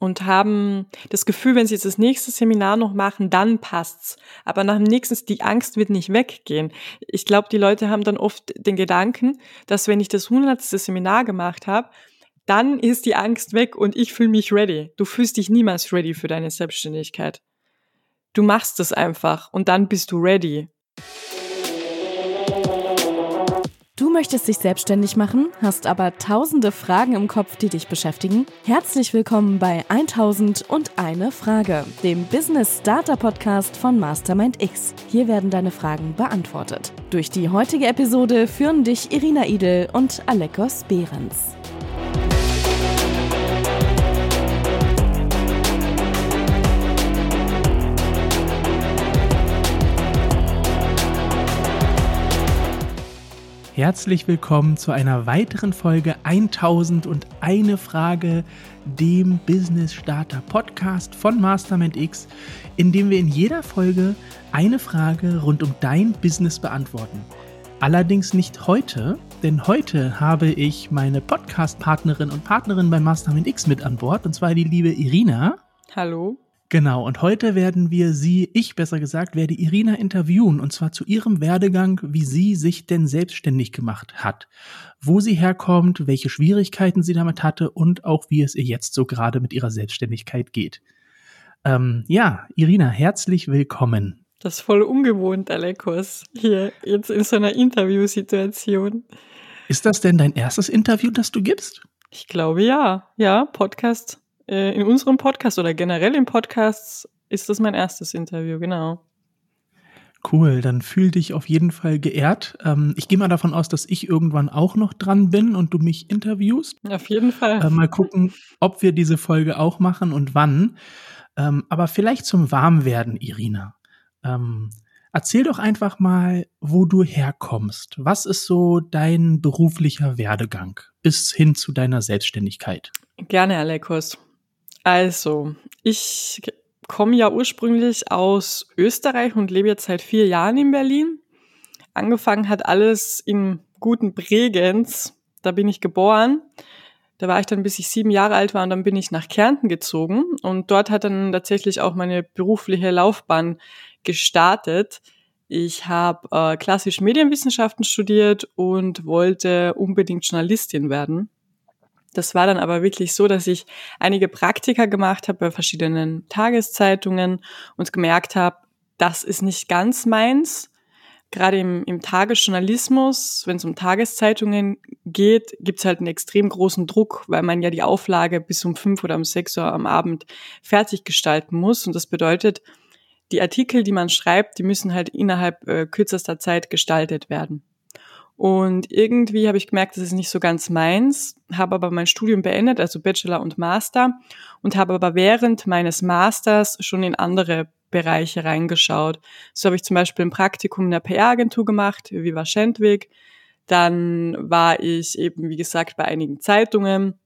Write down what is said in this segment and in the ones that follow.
und haben das Gefühl, wenn sie jetzt das nächste Seminar noch machen, dann passt's. Aber nach dem nächsten, die Angst wird nicht weggehen. Ich glaube, die Leute haben dann oft den Gedanken, dass wenn ich das hundertste Seminar gemacht habe, dann ist die Angst weg und ich fühle mich ready. Du fühlst dich niemals ready für deine Selbstständigkeit. Du machst es einfach und dann bist du ready. Du möchtest dich selbstständig machen, hast aber tausende Fragen im Kopf, die dich beschäftigen? Herzlich willkommen bei 1000 und eine Frage, dem Business Starter Podcast von Mastermind X. Hier werden deine Fragen beantwortet. Durch die heutige Episode führen dich Irina Idel und Alekos Behrens. Herzlich willkommen zu einer weiteren Folge 1001 Frage, dem Business Starter Podcast von Mastermind X, in dem wir in jeder Folge eine Frage rund um dein Business beantworten. Allerdings nicht heute, denn heute habe ich meine Podcast-Partnerin und Partnerin bei Mastermind X mit an Bord, und zwar die liebe Irina. Hallo. Genau, und heute werden wir sie, ich besser gesagt, werde Irina interviewen, und zwar zu ihrem Werdegang, wie sie sich denn selbstständig gemacht hat, wo sie herkommt, welche Schwierigkeiten sie damit hatte und auch wie es ihr jetzt so gerade mit ihrer Selbstständigkeit geht. Ähm, ja, Irina, herzlich willkommen. Das ist voll ungewohnt, Alekos, hier jetzt in so einer Interviewsituation. Ist das denn dein erstes Interview, das du gibst? Ich glaube ja. Ja, Podcast äh, in unserem Podcast oder generell im Podcast ist das mein erstes Interview, genau. Cool, dann fühl dich auf jeden Fall geehrt. Ähm, ich gehe mal davon aus, dass ich irgendwann auch noch dran bin und du mich interviewst. Auf jeden Fall. Äh, mal gucken, ob wir diese Folge auch machen und wann. Ähm, aber vielleicht zum Warmwerden, Irina. Ähm, erzähl doch einfach mal, wo du herkommst. Was ist so dein beruflicher Werdegang bis hin zu deiner Selbstständigkeit? Gerne, Alekos. Also, ich komme ja ursprünglich aus Österreich und lebe jetzt seit vier Jahren in Berlin. Angefangen hat alles in guten Bregenz. Da bin ich geboren. Da war ich dann, bis ich sieben Jahre alt war und dann bin ich nach Kärnten gezogen. Und dort hat dann tatsächlich auch meine berufliche Laufbahn gestartet. Ich habe äh, klassisch Medienwissenschaften studiert und wollte unbedingt Journalistin werden. Das war dann aber wirklich so, dass ich einige Praktika gemacht habe bei verschiedenen Tageszeitungen und gemerkt habe, das ist nicht ganz meins. Gerade im, im Tagesjournalismus, wenn es um Tageszeitungen geht, gibt es halt einen extrem großen Druck, weil man ja die Auflage bis um fünf oder um sechs Uhr am Abend fertig gestalten muss. Und das bedeutet, die Artikel, die man schreibt, die müssen halt innerhalb äh, kürzester Zeit gestaltet werden. Und irgendwie habe ich gemerkt, das ist nicht so ganz meins, habe aber mein Studium beendet, also Bachelor und Master, und habe aber während meines Masters schon in andere Bereiche reingeschaut. So habe ich zum Beispiel ein Praktikum in der PR-Agentur gemacht, wie war Schendwig. Dann war ich eben, wie gesagt, bei einigen Zeitungen.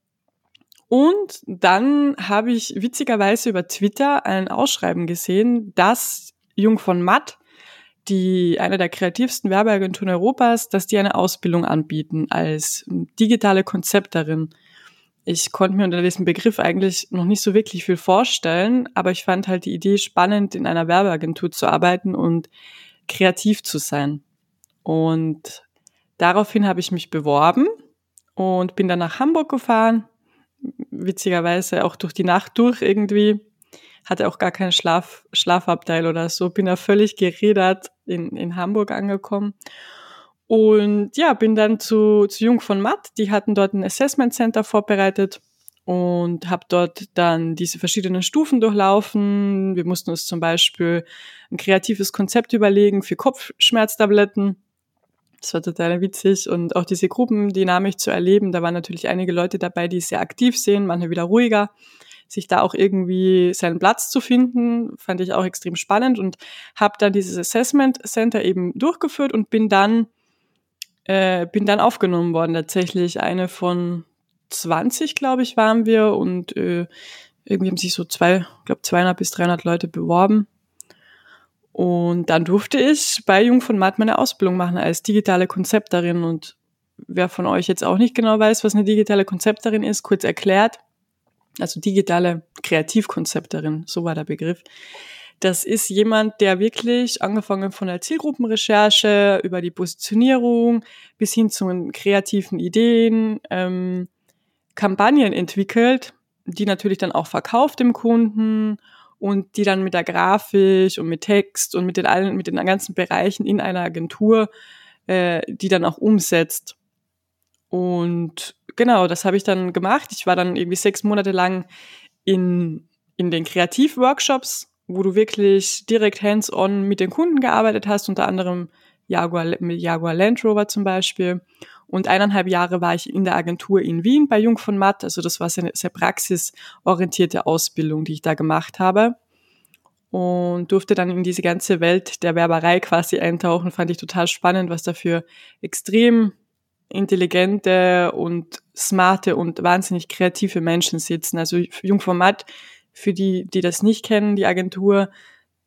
Und dann habe ich witzigerweise über Twitter ein Ausschreiben gesehen, dass Jung von Matt die eine der kreativsten Werbeagenturen Europas, dass die eine Ausbildung anbieten als digitale Konzepterin. Ich konnte mir unter diesem Begriff eigentlich noch nicht so wirklich viel vorstellen, aber ich fand halt die Idee spannend, in einer Werbeagentur zu arbeiten und kreativ zu sein. Und daraufhin habe ich mich beworben und bin dann nach Hamburg gefahren, witzigerweise auch durch die Nacht durch irgendwie hatte auch gar keinen Schlaf, Schlafabteil oder so, bin da völlig gerädert in, in Hamburg angekommen. Und ja, bin dann zu, zu Jung von Matt, die hatten dort ein Assessment Center vorbereitet und habe dort dann diese verschiedenen Stufen durchlaufen. Wir mussten uns zum Beispiel ein kreatives Konzept überlegen für Kopfschmerztabletten. Das war total witzig und auch diese Gruppendynamik zu erleben. Da waren natürlich einige Leute dabei, die sehr aktiv sehen, manche wieder ruhiger sich da auch irgendwie seinen Platz zu finden, fand ich auch extrem spannend und habe dann dieses Assessment Center eben durchgeführt und bin dann äh, bin dann aufgenommen worden. Tatsächlich eine von 20, glaube ich, waren wir und äh, irgendwie haben sich so zwei, glaube 200 bis 300 Leute beworben. Und dann durfte ich bei Jung von Matt meine Ausbildung machen als digitale Konzepterin und wer von euch jetzt auch nicht genau weiß, was eine digitale Konzepterin ist, kurz erklärt. Also digitale Kreativkonzepterin, so war der Begriff. Das ist jemand, der wirklich angefangen von der Zielgruppenrecherche über die Positionierung bis hin zu kreativen Ideen ähm, Kampagnen entwickelt, die natürlich dann auch verkauft dem Kunden und die dann mit der Grafik und mit Text und mit den allen, mit den ganzen Bereichen in einer Agentur, äh, die dann auch umsetzt. Und genau, das habe ich dann gemacht. Ich war dann irgendwie sechs Monate lang in, in den Kreativworkshops, wo du wirklich direkt hands-on mit den Kunden gearbeitet hast, unter anderem Jaguar, mit Jaguar Land Rover zum Beispiel. Und eineinhalb Jahre war ich in der Agentur in Wien bei Jung von Matt. Also das war eine sehr praxisorientierte Ausbildung, die ich da gemacht habe. Und durfte dann in diese ganze Welt der Werberei quasi eintauchen. Fand ich total spannend, was dafür extrem intelligente und smarte und wahnsinnig kreative Menschen sitzen. Also Jungformat, für die, die das nicht kennen, die Agentur,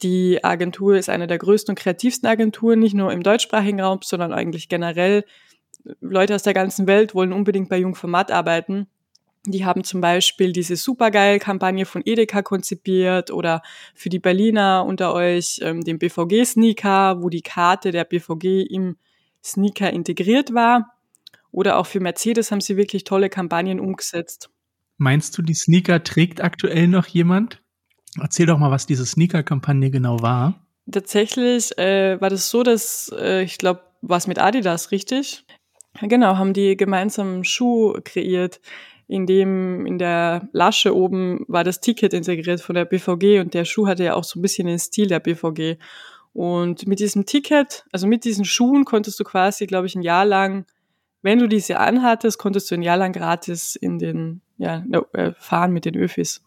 die Agentur ist eine der größten und kreativsten Agenturen, nicht nur im deutschsprachigen Raum, sondern eigentlich generell. Leute aus der ganzen Welt wollen unbedingt bei Jungformat arbeiten. Die haben zum Beispiel diese Supergeil-Kampagne von Edeka konzipiert oder für die Berliner unter euch ähm, den BVG-Sneaker, wo die Karte der BVG im Sneaker integriert war. Oder auch für Mercedes haben sie wirklich tolle Kampagnen umgesetzt. Meinst du, die Sneaker trägt aktuell noch jemand? Erzähl doch mal, was diese Sneaker-Kampagne genau war. Tatsächlich äh, war das so, dass äh, ich glaube, was mit Adidas, richtig? Genau, haben die gemeinsam einen Schuh kreiert, in dem in der Lasche oben war das Ticket integriert von der BVG und der Schuh hatte ja auch so ein bisschen den Stil der BVG. Und mit diesem Ticket, also mit diesen Schuhen konntest du quasi, glaube ich, ein Jahr lang wenn du diese anhattest, konntest du ein Jahr lang gratis in den, ja, äh, fahren mit den Öfis.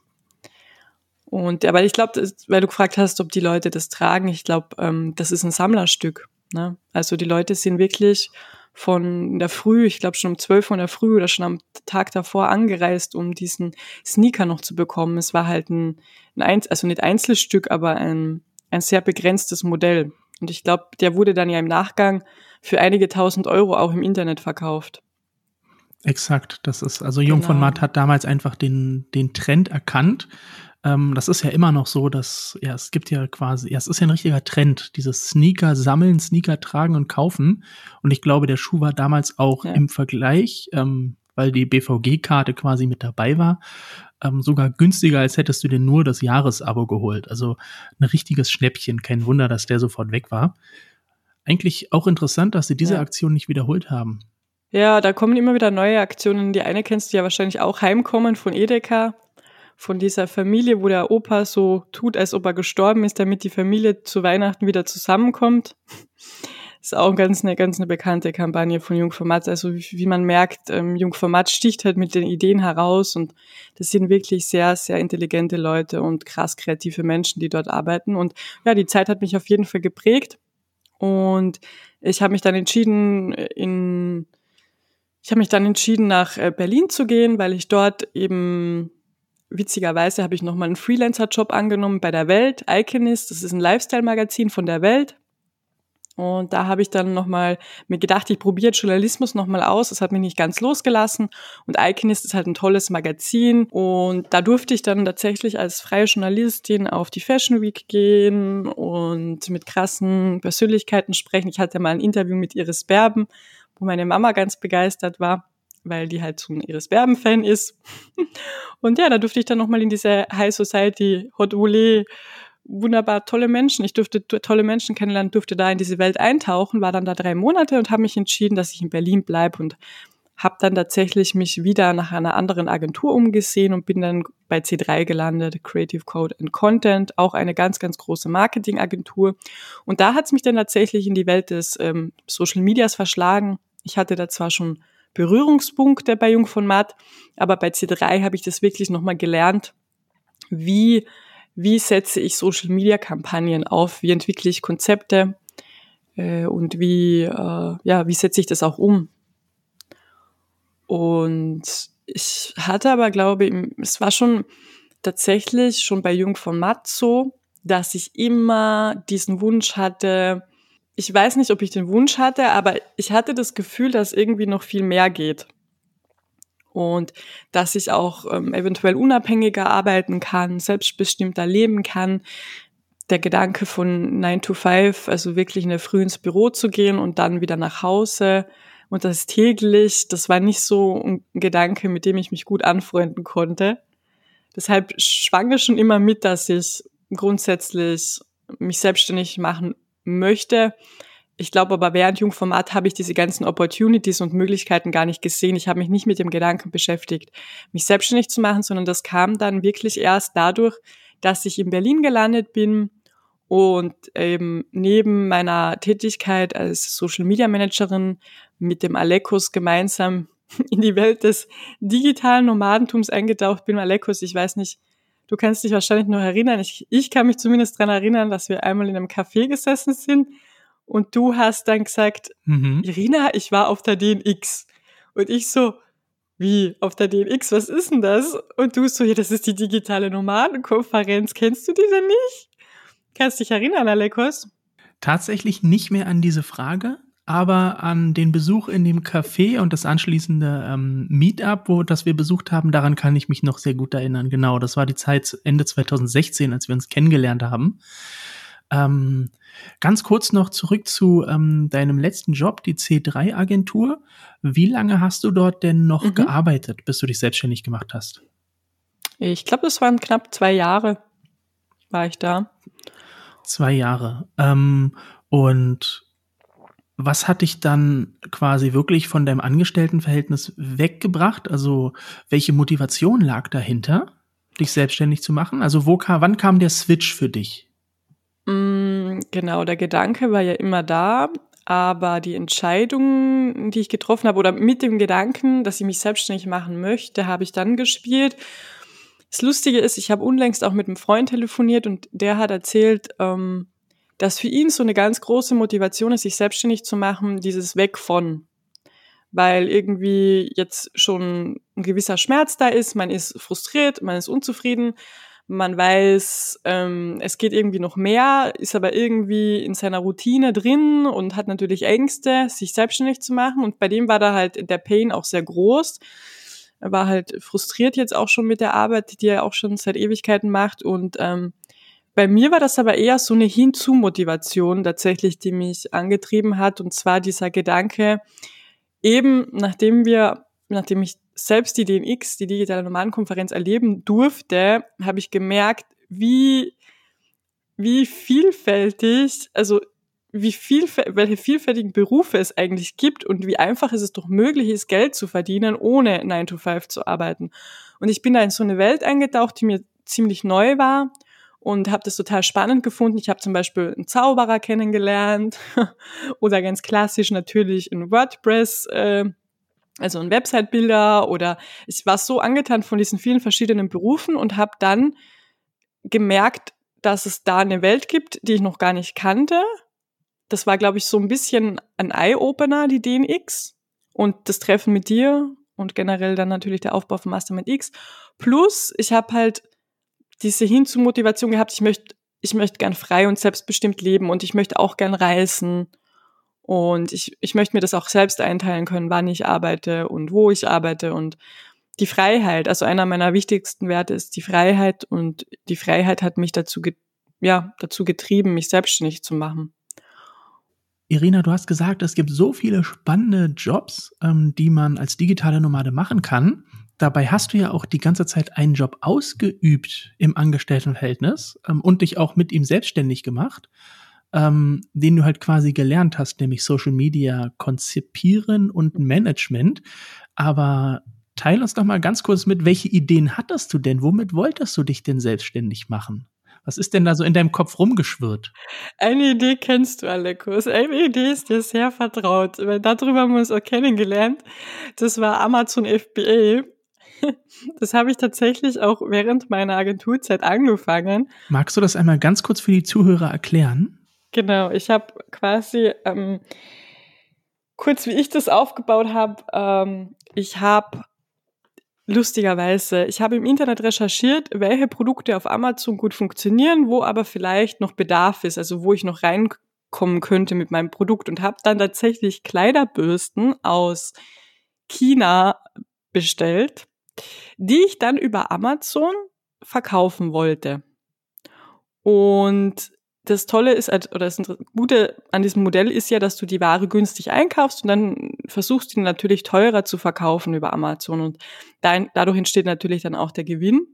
Und, aber ich glaube, weil du gefragt hast, ob die Leute das tragen, ich glaube, ähm, das ist ein Sammlerstück. Ne? Also die Leute sind wirklich von der Früh, ich glaube schon um zwölf Uhr in der Früh oder schon am Tag davor angereist, um diesen Sneaker noch zu bekommen. Es war halt ein, ein also nicht Einzelstück, aber ein, ein sehr begrenztes Modell. Und ich glaube, der wurde dann ja im Nachgang für einige tausend Euro auch im Internet verkauft. Exakt, das ist, also Jung genau. von Matt hat damals einfach den, den Trend erkannt. Ähm, das ist ja immer noch so, dass, ja, es gibt ja quasi, ja, es ist ja ein richtiger Trend, dieses Sneaker sammeln, Sneaker tragen und kaufen. Und ich glaube, der Schuh war damals auch ja. im Vergleich, ähm, weil die BVG-Karte quasi mit dabei war, ähm, sogar günstiger, als hättest du dir nur das Jahresabo geholt. Also ein richtiges Schnäppchen. Kein Wunder, dass der sofort weg war. Eigentlich auch interessant, dass sie diese ja. Aktion nicht wiederholt haben. Ja, da kommen immer wieder neue Aktionen. Die eine kennst du ja wahrscheinlich auch, Heimkommen von Edeka, von dieser Familie, wo der Opa so tut, als ob er gestorben ist, damit die Familie zu Weihnachten wieder zusammenkommt. ist auch ganz eine ganz eine bekannte Kampagne von Jungformat. Also wie, wie man merkt, ähm, Jungformat sticht halt mit den Ideen heraus und das sind wirklich sehr, sehr intelligente Leute und krass kreative Menschen, die dort arbeiten. Und ja, die Zeit hat mich auf jeden Fall geprägt. Und ich habe mich dann entschieden, in ich habe mich dann entschieden, nach äh, Berlin zu gehen, weil ich dort eben witzigerweise habe ich nochmal einen Freelancer-Job angenommen bei der Welt, Iconist, das ist ein Lifestyle-Magazin von der Welt. Und da habe ich dann nochmal mir gedacht, ich probiere Journalismus nochmal aus. Das hat mich nicht ganz losgelassen. Und Iconist ist halt ein tolles Magazin. Und da durfte ich dann tatsächlich als freie Journalistin auf die Fashion Week gehen und mit krassen Persönlichkeiten sprechen. Ich hatte mal ein Interview mit Iris Berben, wo meine Mama ganz begeistert war weil die halt so ein Iris Berben-Fan ist. Und ja, da durfte ich dann nochmal in diese High Society Hot Volley wunderbar tolle Menschen. Ich durfte tolle Menschen kennenlernen, durfte da in diese Welt eintauchen, war dann da drei Monate und habe mich entschieden, dass ich in Berlin bleibe und habe dann tatsächlich mich wieder nach einer anderen Agentur umgesehen und bin dann bei C3 gelandet, Creative Code and Content, auch eine ganz, ganz große Marketingagentur. Und da hat es mich dann tatsächlich in die Welt des ähm, Social Medias verschlagen. Ich hatte da zwar schon Berührungspunkte bei Jung von Matt, aber bei C3 habe ich das wirklich nochmal gelernt, wie wie setze ich Social-Media-Kampagnen auf, wie entwickle ich Konzepte äh, und wie, äh, ja, wie setze ich das auch um. Und ich hatte aber, glaube ich, es war schon tatsächlich schon bei Jung von Matt so, dass ich immer diesen Wunsch hatte, ich weiß nicht, ob ich den Wunsch hatte, aber ich hatte das Gefühl, dass irgendwie noch viel mehr geht. Und dass ich auch ähm, eventuell unabhängiger arbeiten kann, selbstbestimmter leben kann. Der Gedanke von 9 to 5, also wirklich in der Früh ins Büro zu gehen und dann wieder nach Hause und das täglich, das war nicht so ein Gedanke, mit dem ich mich gut anfreunden konnte. Deshalb schwang es schon immer mit, dass ich grundsätzlich mich selbstständig machen möchte. Ich glaube aber während Jungformat habe ich diese ganzen Opportunities und Möglichkeiten gar nicht gesehen. Ich habe mich nicht mit dem Gedanken beschäftigt, mich selbstständig zu machen, sondern das kam dann wirklich erst dadurch, dass ich in Berlin gelandet bin und eben neben meiner Tätigkeit als Social Media Managerin mit dem Alekos gemeinsam in die Welt des digitalen Nomadentums eingetaucht bin. Alekos, ich weiß nicht, du kannst dich wahrscheinlich noch erinnern. Ich, ich kann mich zumindest dran erinnern, dass wir einmal in einem Café gesessen sind und du hast dann gesagt, mhm. Irina, ich war auf der DNX. Und ich so, wie, auf der DNX, was ist denn das? Und du so, ja, das ist die digitale Nomadenkonferenz. Kennst du die denn nicht? Kannst dich erinnern, Alekos? Tatsächlich nicht mehr an diese Frage, aber an den Besuch in dem Café und das anschließende ähm, Meetup, wo das wir besucht haben, daran kann ich mich noch sehr gut erinnern. Genau, das war die Zeit Ende 2016, als wir uns kennengelernt haben. Ähm, ganz kurz noch zurück zu ähm, deinem letzten Job, die C3-Agentur. Wie lange hast du dort denn noch mhm. gearbeitet, bis du dich selbstständig gemacht hast? Ich glaube, es waren knapp zwei Jahre, war ich da. Zwei Jahre. Ähm, und was hat dich dann quasi wirklich von deinem Angestelltenverhältnis weggebracht? Also welche Motivation lag dahinter, dich selbstständig zu machen? Also wo kam, wann kam der Switch für dich? Mm, genau, der Gedanke war ja immer da, aber die Entscheidung, die ich getroffen habe, oder mit dem Gedanken, dass ich mich selbstständig machen möchte, habe ich dann gespielt. Das Lustige ist, ich habe unlängst auch mit einem Freund telefoniert und der hat erzählt, ähm, dass für ihn so eine ganz große Motivation ist, sich selbstständig zu machen, dieses Weg von. Weil irgendwie jetzt schon ein gewisser Schmerz da ist, man ist frustriert, man ist unzufrieden man weiß, ähm, es geht irgendwie noch mehr, ist aber irgendwie in seiner Routine drin und hat natürlich Ängste, sich selbstständig zu machen. Und bei dem war da halt der Pain auch sehr groß. Er war halt frustriert jetzt auch schon mit der Arbeit, die er auch schon seit Ewigkeiten macht. Und ähm, bei mir war das aber eher so eine Hinzu-Motivation tatsächlich, die mich angetrieben hat. Und zwar dieser Gedanke, eben nachdem wir, nachdem ich selbst die DNX, die digitale Nomadenkonferenz, erleben durfte, habe ich gemerkt, wie, wie vielfältig, also wie viel, welche vielfältigen Berufe es eigentlich gibt und wie einfach es doch möglich ist, Geld zu verdienen, ohne 9 to 5 zu arbeiten. Und ich bin da in so eine Welt eingetaucht, die mir ziemlich neu war und habe das total spannend gefunden. Ich habe zum Beispiel einen Zauberer kennengelernt oder ganz klassisch natürlich in WordPress äh, also ein Website-Bilder oder ich war so angetan von diesen vielen verschiedenen Berufen und habe dann gemerkt, dass es da eine Welt gibt, die ich noch gar nicht kannte. Das war, glaube ich, so ein bisschen ein Eye-Opener, die DNX und das Treffen mit dir und generell dann natürlich der Aufbau von Mastermind X. Plus, ich habe halt diese Hinzu-Motivation gehabt, ich möchte ich möchte gern frei und selbstbestimmt leben und ich möchte auch gern reisen und ich, ich möchte mir das auch selbst einteilen können, wann ich arbeite und wo ich arbeite und die Freiheit. Also einer meiner wichtigsten Werte ist die Freiheit und die Freiheit hat mich dazu, ja, dazu getrieben, mich selbstständig zu machen. Irina, du hast gesagt, es gibt so viele spannende Jobs, ähm, die man als digitale Nomade machen kann. Dabei hast du ja auch die ganze Zeit einen Job ausgeübt im Angestelltenverhältnis ähm, und dich auch mit ihm selbstständig gemacht ähm, den du halt quasi gelernt hast, nämlich Social Media konzipieren und Management. Aber teil uns doch mal ganz kurz mit, welche Ideen hattest du denn? Womit wolltest du dich denn selbstständig machen? Was ist denn da so in deinem Kopf rumgeschwirrt? Eine Idee kennst du, Alekus. Eine Idee ist dir sehr vertraut. Weil darüber haben wir uns auch kennengelernt. Das war Amazon FBA. Das habe ich tatsächlich auch während meiner Agenturzeit angefangen. Magst du das einmal ganz kurz für die Zuhörer erklären? Genau, ich habe quasi ähm, kurz, wie ich das aufgebaut habe, ähm, ich habe lustigerweise, ich habe im Internet recherchiert, welche Produkte auf Amazon gut funktionieren, wo aber vielleicht noch Bedarf ist, also wo ich noch reinkommen könnte mit meinem Produkt und habe dann tatsächlich Kleiderbürsten aus China bestellt, die ich dann über Amazon verkaufen wollte. Und das Tolle ist, oder das Gute an diesem Modell ist ja, dass du die Ware günstig einkaufst und dann versuchst, die natürlich teurer zu verkaufen über Amazon. Und dadurch entsteht natürlich dann auch der Gewinn.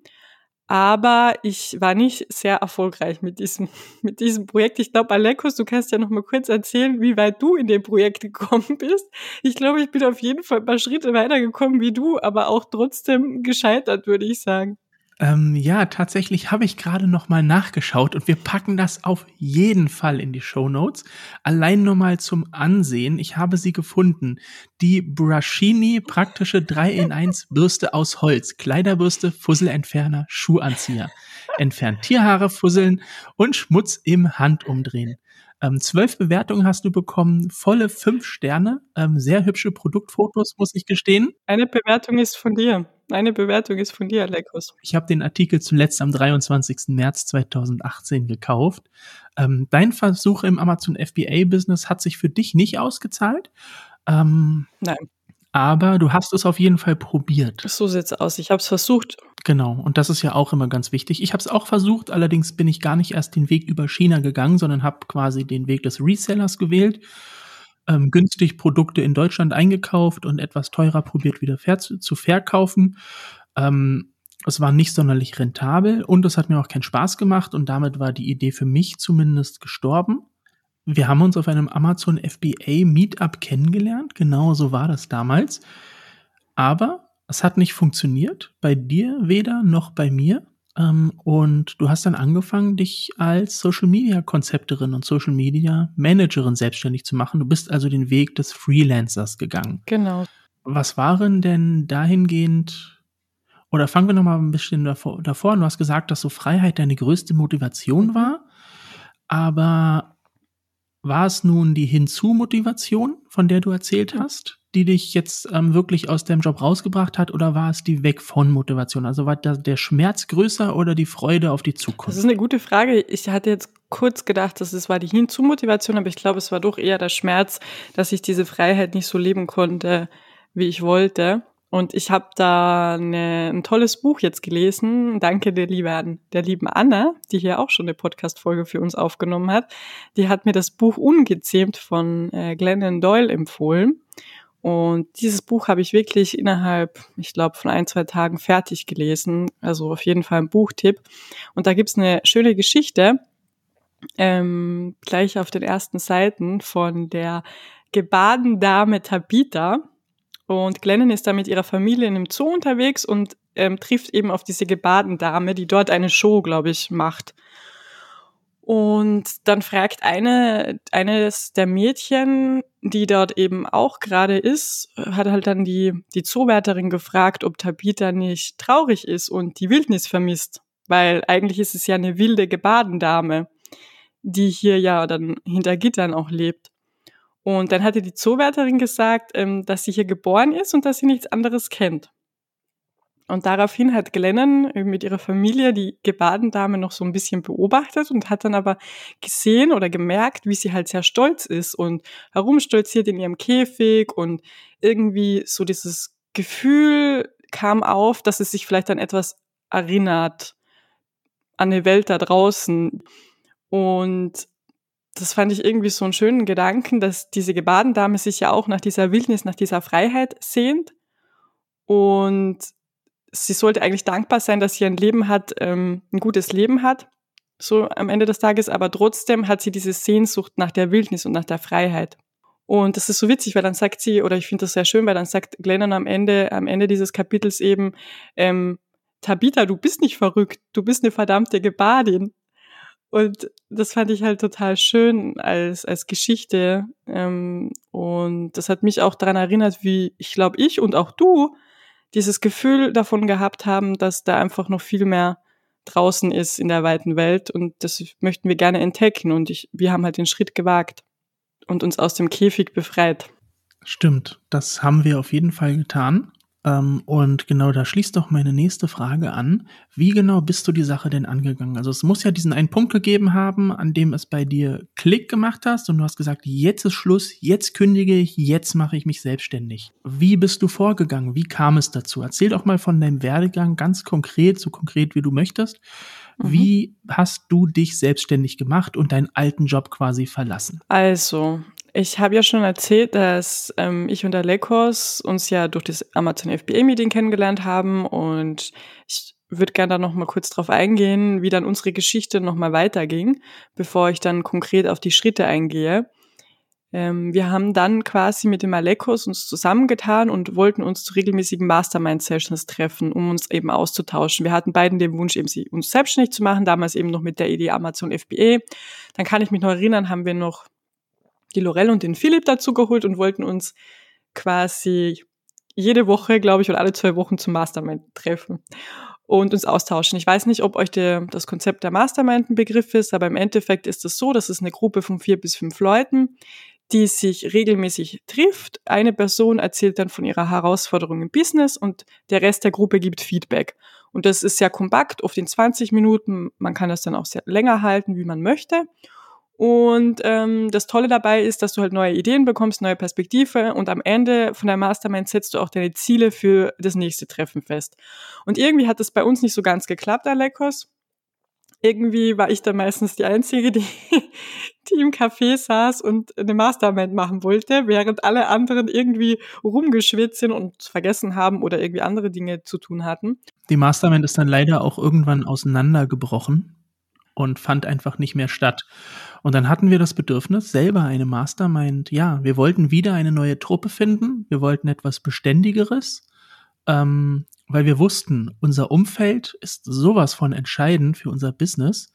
Aber ich war nicht sehr erfolgreich mit diesem, mit diesem Projekt. Ich glaube, Alekos, du kannst ja noch mal kurz erzählen, wie weit du in dem Projekt gekommen bist. Ich glaube, ich bin auf jeden Fall ein paar Schritte weitergekommen wie du, aber auch trotzdem gescheitert, würde ich sagen. Ähm, ja, tatsächlich habe ich gerade noch mal nachgeschaut und wir packen das auf jeden Fall in die Show Notes. Allein nur mal zum Ansehen. Ich habe sie gefunden. Die Brushini praktische 3 in 1 Bürste aus Holz. Kleiderbürste, Fusselentferner, Schuhanzieher. Entfernt Tierhaare, Fusseln und Schmutz im Handumdrehen. Ähm, zwölf Bewertungen hast du bekommen, volle fünf Sterne, ähm, sehr hübsche Produktfotos, muss ich gestehen. Eine Bewertung ist von dir. Eine Bewertung ist von dir, Alekos. Ich habe den Artikel zuletzt am 23. März 2018 gekauft. Ähm, dein Versuch im Amazon FBA-Business hat sich für dich nicht ausgezahlt. Ähm, Nein. Aber du hast es auf jeden Fall probiert. So sieht's aus. Ich habe es versucht. Genau, und das ist ja auch immer ganz wichtig. Ich habe es auch versucht, allerdings bin ich gar nicht erst den Weg über China gegangen, sondern habe quasi den Weg des Resellers gewählt, ähm, günstig Produkte in Deutschland eingekauft und etwas teurer probiert wieder zu verkaufen. Ähm, es war nicht sonderlich rentabel und es hat mir auch keinen Spaß gemacht und damit war die Idee für mich zumindest gestorben. Wir haben uns auf einem Amazon FBA Meetup kennengelernt, genau so war das damals. Aber es hat nicht funktioniert, bei dir weder noch bei mir. Ähm, und du hast dann angefangen, dich als Social Media Konzepterin und Social Media Managerin selbstständig zu machen. Du bist also den Weg des Freelancers gegangen. Genau. Was waren denn dahingehend, oder fangen wir nochmal ein bisschen davor, davor. Du hast gesagt, dass so Freiheit deine größte Motivation war. Aber war es nun die Hinzu-Motivation, von der du erzählt hast, die dich jetzt ähm, wirklich aus dem Job rausgebracht hat, oder war es die Weg von Motivation? Also war der Schmerz größer oder die Freude auf die Zukunft? Das ist eine gute Frage. Ich hatte jetzt kurz gedacht, dass es war die Hinzu-Motivation, aber ich glaube, es war doch eher der Schmerz, dass ich diese Freiheit nicht so leben konnte, wie ich wollte. Und ich habe da eine, ein tolles Buch jetzt gelesen. Danke der, liebe, der lieben Anna, die hier auch schon eine Podcast-Folge für uns aufgenommen hat. Die hat mir das Buch Ungezähmt von äh, Glennon Doyle empfohlen. Und dieses Buch habe ich wirklich innerhalb, ich glaube, von ein, zwei Tagen fertig gelesen. Also auf jeden Fall ein Buchtipp. Und da gibt's eine schöne Geschichte, ähm, gleich auf den ersten Seiten von der Gebadendame Tabitha und Glennon ist da mit ihrer Familie in einem Zoo unterwegs und ähm, trifft eben auf diese Gebadendame, die dort eine Show, glaube ich, macht. Und dann fragt eine, eines der Mädchen, die dort eben auch gerade ist, hat halt dann die, die Zoowärterin gefragt, ob Tabitha nicht traurig ist und die Wildnis vermisst. Weil eigentlich ist es ja eine wilde Gebadendame, die hier ja dann hinter Gittern auch lebt. Und dann hatte die Zoowärterin gesagt, ähm, dass sie hier geboren ist und dass sie nichts anderes kennt. Und daraufhin hat Glennon mit ihrer Familie die Gebadendame noch so ein bisschen beobachtet und hat dann aber gesehen oder gemerkt, wie sie halt sehr stolz ist und herumstolziert in ihrem Käfig und irgendwie so dieses Gefühl kam auf, dass es sich vielleicht an etwas erinnert, an eine Welt da draußen. Und das fand ich irgendwie so einen schönen Gedanken, dass diese Gebadendame sich ja auch nach dieser Wildnis, nach dieser Freiheit sehnt. Und sie sollte eigentlich dankbar sein, dass sie ein Leben hat, ähm, ein gutes Leben hat, so am Ende des Tages, aber trotzdem hat sie diese Sehnsucht nach der Wildnis und nach der Freiheit. Und das ist so witzig, weil dann sagt sie, oder ich finde das sehr schön, weil dann sagt Glennon am Ende, am Ende dieses Kapitels eben, ähm, Tabitha, du bist nicht verrückt, du bist eine verdammte Gebadin. Und das fand ich halt total schön als, als Geschichte. Ähm, und das hat mich auch daran erinnert, wie ich glaube, ich und auch du dieses Gefühl davon gehabt haben, dass da einfach noch viel mehr draußen ist in der weiten Welt. Und das möchten wir gerne entdecken. Und ich, wir haben halt den Schritt gewagt und uns aus dem Käfig befreit. Stimmt, das haben wir auf jeden Fall getan. Ähm, und genau da schließt doch meine nächste Frage an. Wie genau bist du die Sache denn angegangen? Also es muss ja diesen einen Punkt gegeben haben, an dem es bei dir Klick gemacht hast und du hast gesagt, jetzt ist Schluss, jetzt kündige ich, jetzt mache ich mich selbstständig. Wie bist du vorgegangen? Wie kam es dazu? Erzähl doch mal von deinem Werdegang ganz konkret, so konkret wie du möchtest. Mhm. Wie hast du dich selbstständig gemacht und deinen alten Job quasi verlassen? Also, ich habe ja schon erzählt, dass ähm, ich und Alekos uns ja durch das Amazon FBA-Meeting kennengelernt haben und ich würde gerne da noch mal kurz drauf eingehen, wie dann unsere Geschichte noch mal weiterging, bevor ich dann konkret auf die Schritte eingehe. Ähm, wir haben dann quasi mit dem Alekos uns zusammengetan und wollten uns zu regelmäßigen Mastermind-Sessions treffen, um uns eben auszutauschen. Wir hatten beiden den Wunsch, eben uns selbstständig zu machen, damals eben noch mit der Idee Amazon FBA. Dann kann ich mich noch erinnern, haben wir noch die Lorelle und den Philipp dazu geholt und wollten uns quasi jede Woche, glaube ich, oder alle zwei Wochen zum Mastermind treffen und uns austauschen. Ich weiß nicht, ob euch der, das Konzept der Mastermind ein Begriff ist, aber im Endeffekt ist es so, dass es eine Gruppe von vier bis fünf Leuten, die sich regelmäßig trifft. Eine Person erzählt dann von ihrer Herausforderung im Business und der Rest der Gruppe gibt Feedback. Und das ist sehr kompakt, oft in 20 Minuten. Man kann das dann auch sehr länger halten, wie man möchte. Und ähm, das Tolle dabei ist, dass du halt neue Ideen bekommst, neue Perspektive und am Ende von der Mastermind setzt du auch deine Ziele für das nächste Treffen fest. Und irgendwie hat das bei uns nicht so ganz geklappt, Alekos. Irgendwie war ich dann meistens die Einzige, die, die im Café saß und eine Mastermind machen wollte, während alle anderen irgendwie rumgeschwitzt sind und vergessen haben oder irgendwie andere Dinge zu tun hatten. Die Mastermind ist dann leider auch irgendwann auseinandergebrochen und fand einfach nicht mehr statt. Und dann hatten wir das Bedürfnis, selber eine Mastermind, ja, wir wollten wieder eine neue Truppe finden, wir wollten etwas Beständigeres, ähm, weil wir wussten, unser Umfeld ist sowas von entscheidend für unser Business.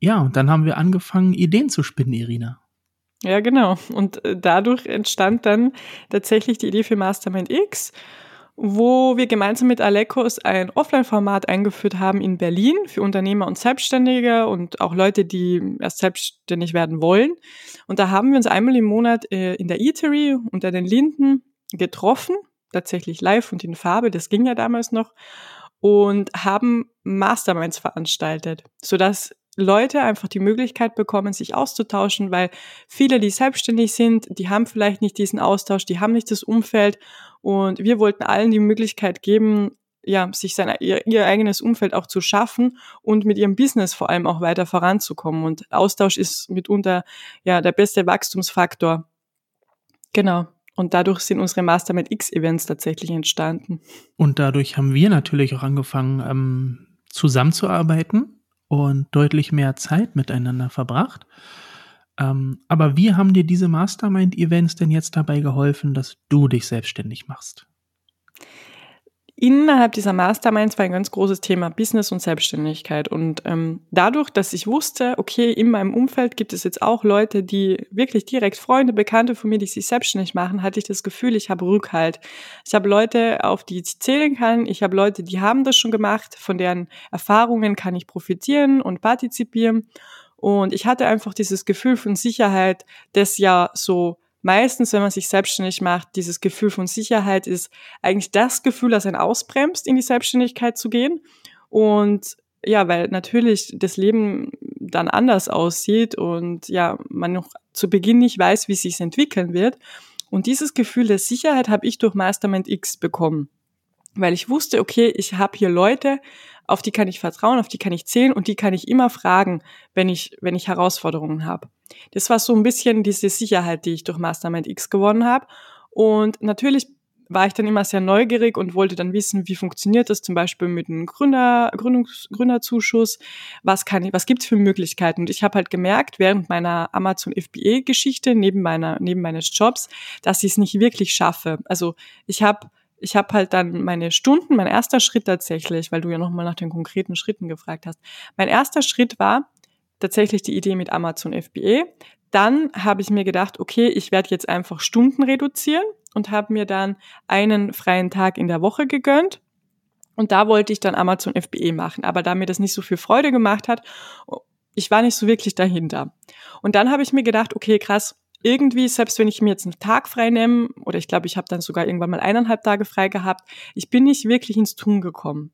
Ja, und dann haben wir angefangen, Ideen zu spinnen, Irina. Ja, genau. Und äh, dadurch entstand dann tatsächlich die Idee für Mastermind X wo wir gemeinsam mit Alekos ein Offline-Format eingeführt haben in Berlin für Unternehmer und Selbstständige und auch Leute, die erst selbstständig werden wollen. Und da haben wir uns einmal im Monat äh, in der Eatery unter den Linden getroffen, tatsächlich live und in Farbe, das ging ja damals noch, und haben Masterminds veranstaltet, sodass Leute einfach die Möglichkeit bekommen, sich auszutauschen, weil viele, die selbstständig sind, die haben vielleicht nicht diesen Austausch, die haben nicht das Umfeld und wir wollten allen die Möglichkeit geben, ja, sich sein, ihr, ihr eigenes Umfeld auch zu schaffen und mit ihrem Business vor allem auch weiter voranzukommen. Und Austausch ist mitunter ja der beste Wachstumsfaktor. Genau. Und dadurch sind unsere Mastermind X-Events tatsächlich entstanden. Und dadurch haben wir natürlich auch angefangen, ähm, zusammenzuarbeiten und deutlich mehr Zeit miteinander verbracht. Ähm, aber wie haben dir diese Mastermind-Events denn jetzt dabei geholfen, dass du dich selbstständig machst? Innerhalb dieser Masterminds war ein ganz großes Thema Business und Selbstständigkeit. Und ähm, dadurch, dass ich wusste, okay, in meinem Umfeld gibt es jetzt auch Leute, die wirklich direkt Freunde, Bekannte von mir, die sich selbstständig machen, hatte ich das Gefühl, ich habe Rückhalt. Ich habe Leute, auf die ich zählen kann. Ich habe Leute, die haben das schon gemacht, von deren Erfahrungen kann ich profitieren und partizipieren. Und ich hatte einfach dieses Gefühl von Sicherheit, das ja so meistens, wenn man sich selbstständig macht, dieses Gefühl von Sicherheit ist eigentlich das Gefühl, das einen ausbremst, in die Selbstständigkeit zu gehen. Und ja, weil natürlich das Leben dann anders aussieht und ja, man noch zu Beginn nicht weiß, wie es sich entwickeln wird. Und dieses Gefühl der Sicherheit habe ich durch Mastermind X bekommen weil ich wusste, okay, ich habe hier Leute, auf die kann ich vertrauen, auf die kann ich zählen und die kann ich immer fragen, wenn ich, wenn ich Herausforderungen habe. Das war so ein bisschen diese Sicherheit, die ich durch Mastermind X gewonnen habe. Und natürlich war ich dann immer sehr neugierig und wollte dann wissen, wie funktioniert das zum Beispiel mit einem Gründer, Gründungs, Gründerzuschuss, was kann ich, was gibt's für Möglichkeiten? Und ich habe halt gemerkt, während meiner Amazon FBA-Geschichte, neben meiner, neben meines Jobs, dass ich es nicht wirklich schaffe. Also ich habe ich habe halt dann meine Stunden, mein erster Schritt tatsächlich, weil du ja nochmal nach den konkreten Schritten gefragt hast. Mein erster Schritt war tatsächlich die Idee mit Amazon FBA. Dann habe ich mir gedacht, okay, ich werde jetzt einfach Stunden reduzieren und habe mir dann einen freien Tag in der Woche gegönnt. Und da wollte ich dann Amazon FBA machen. Aber da mir das nicht so viel Freude gemacht hat, ich war nicht so wirklich dahinter. Und dann habe ich mir gedacht, okay, krass, irgendwie, selbst wenn ich mir jetzt einen Tag frei nehme, oder ich glaube, ich habe dann sogar irgendwann mal eineinhalb Tage frei gehabt, ich bin nicht wirklich ins Tun gekommen.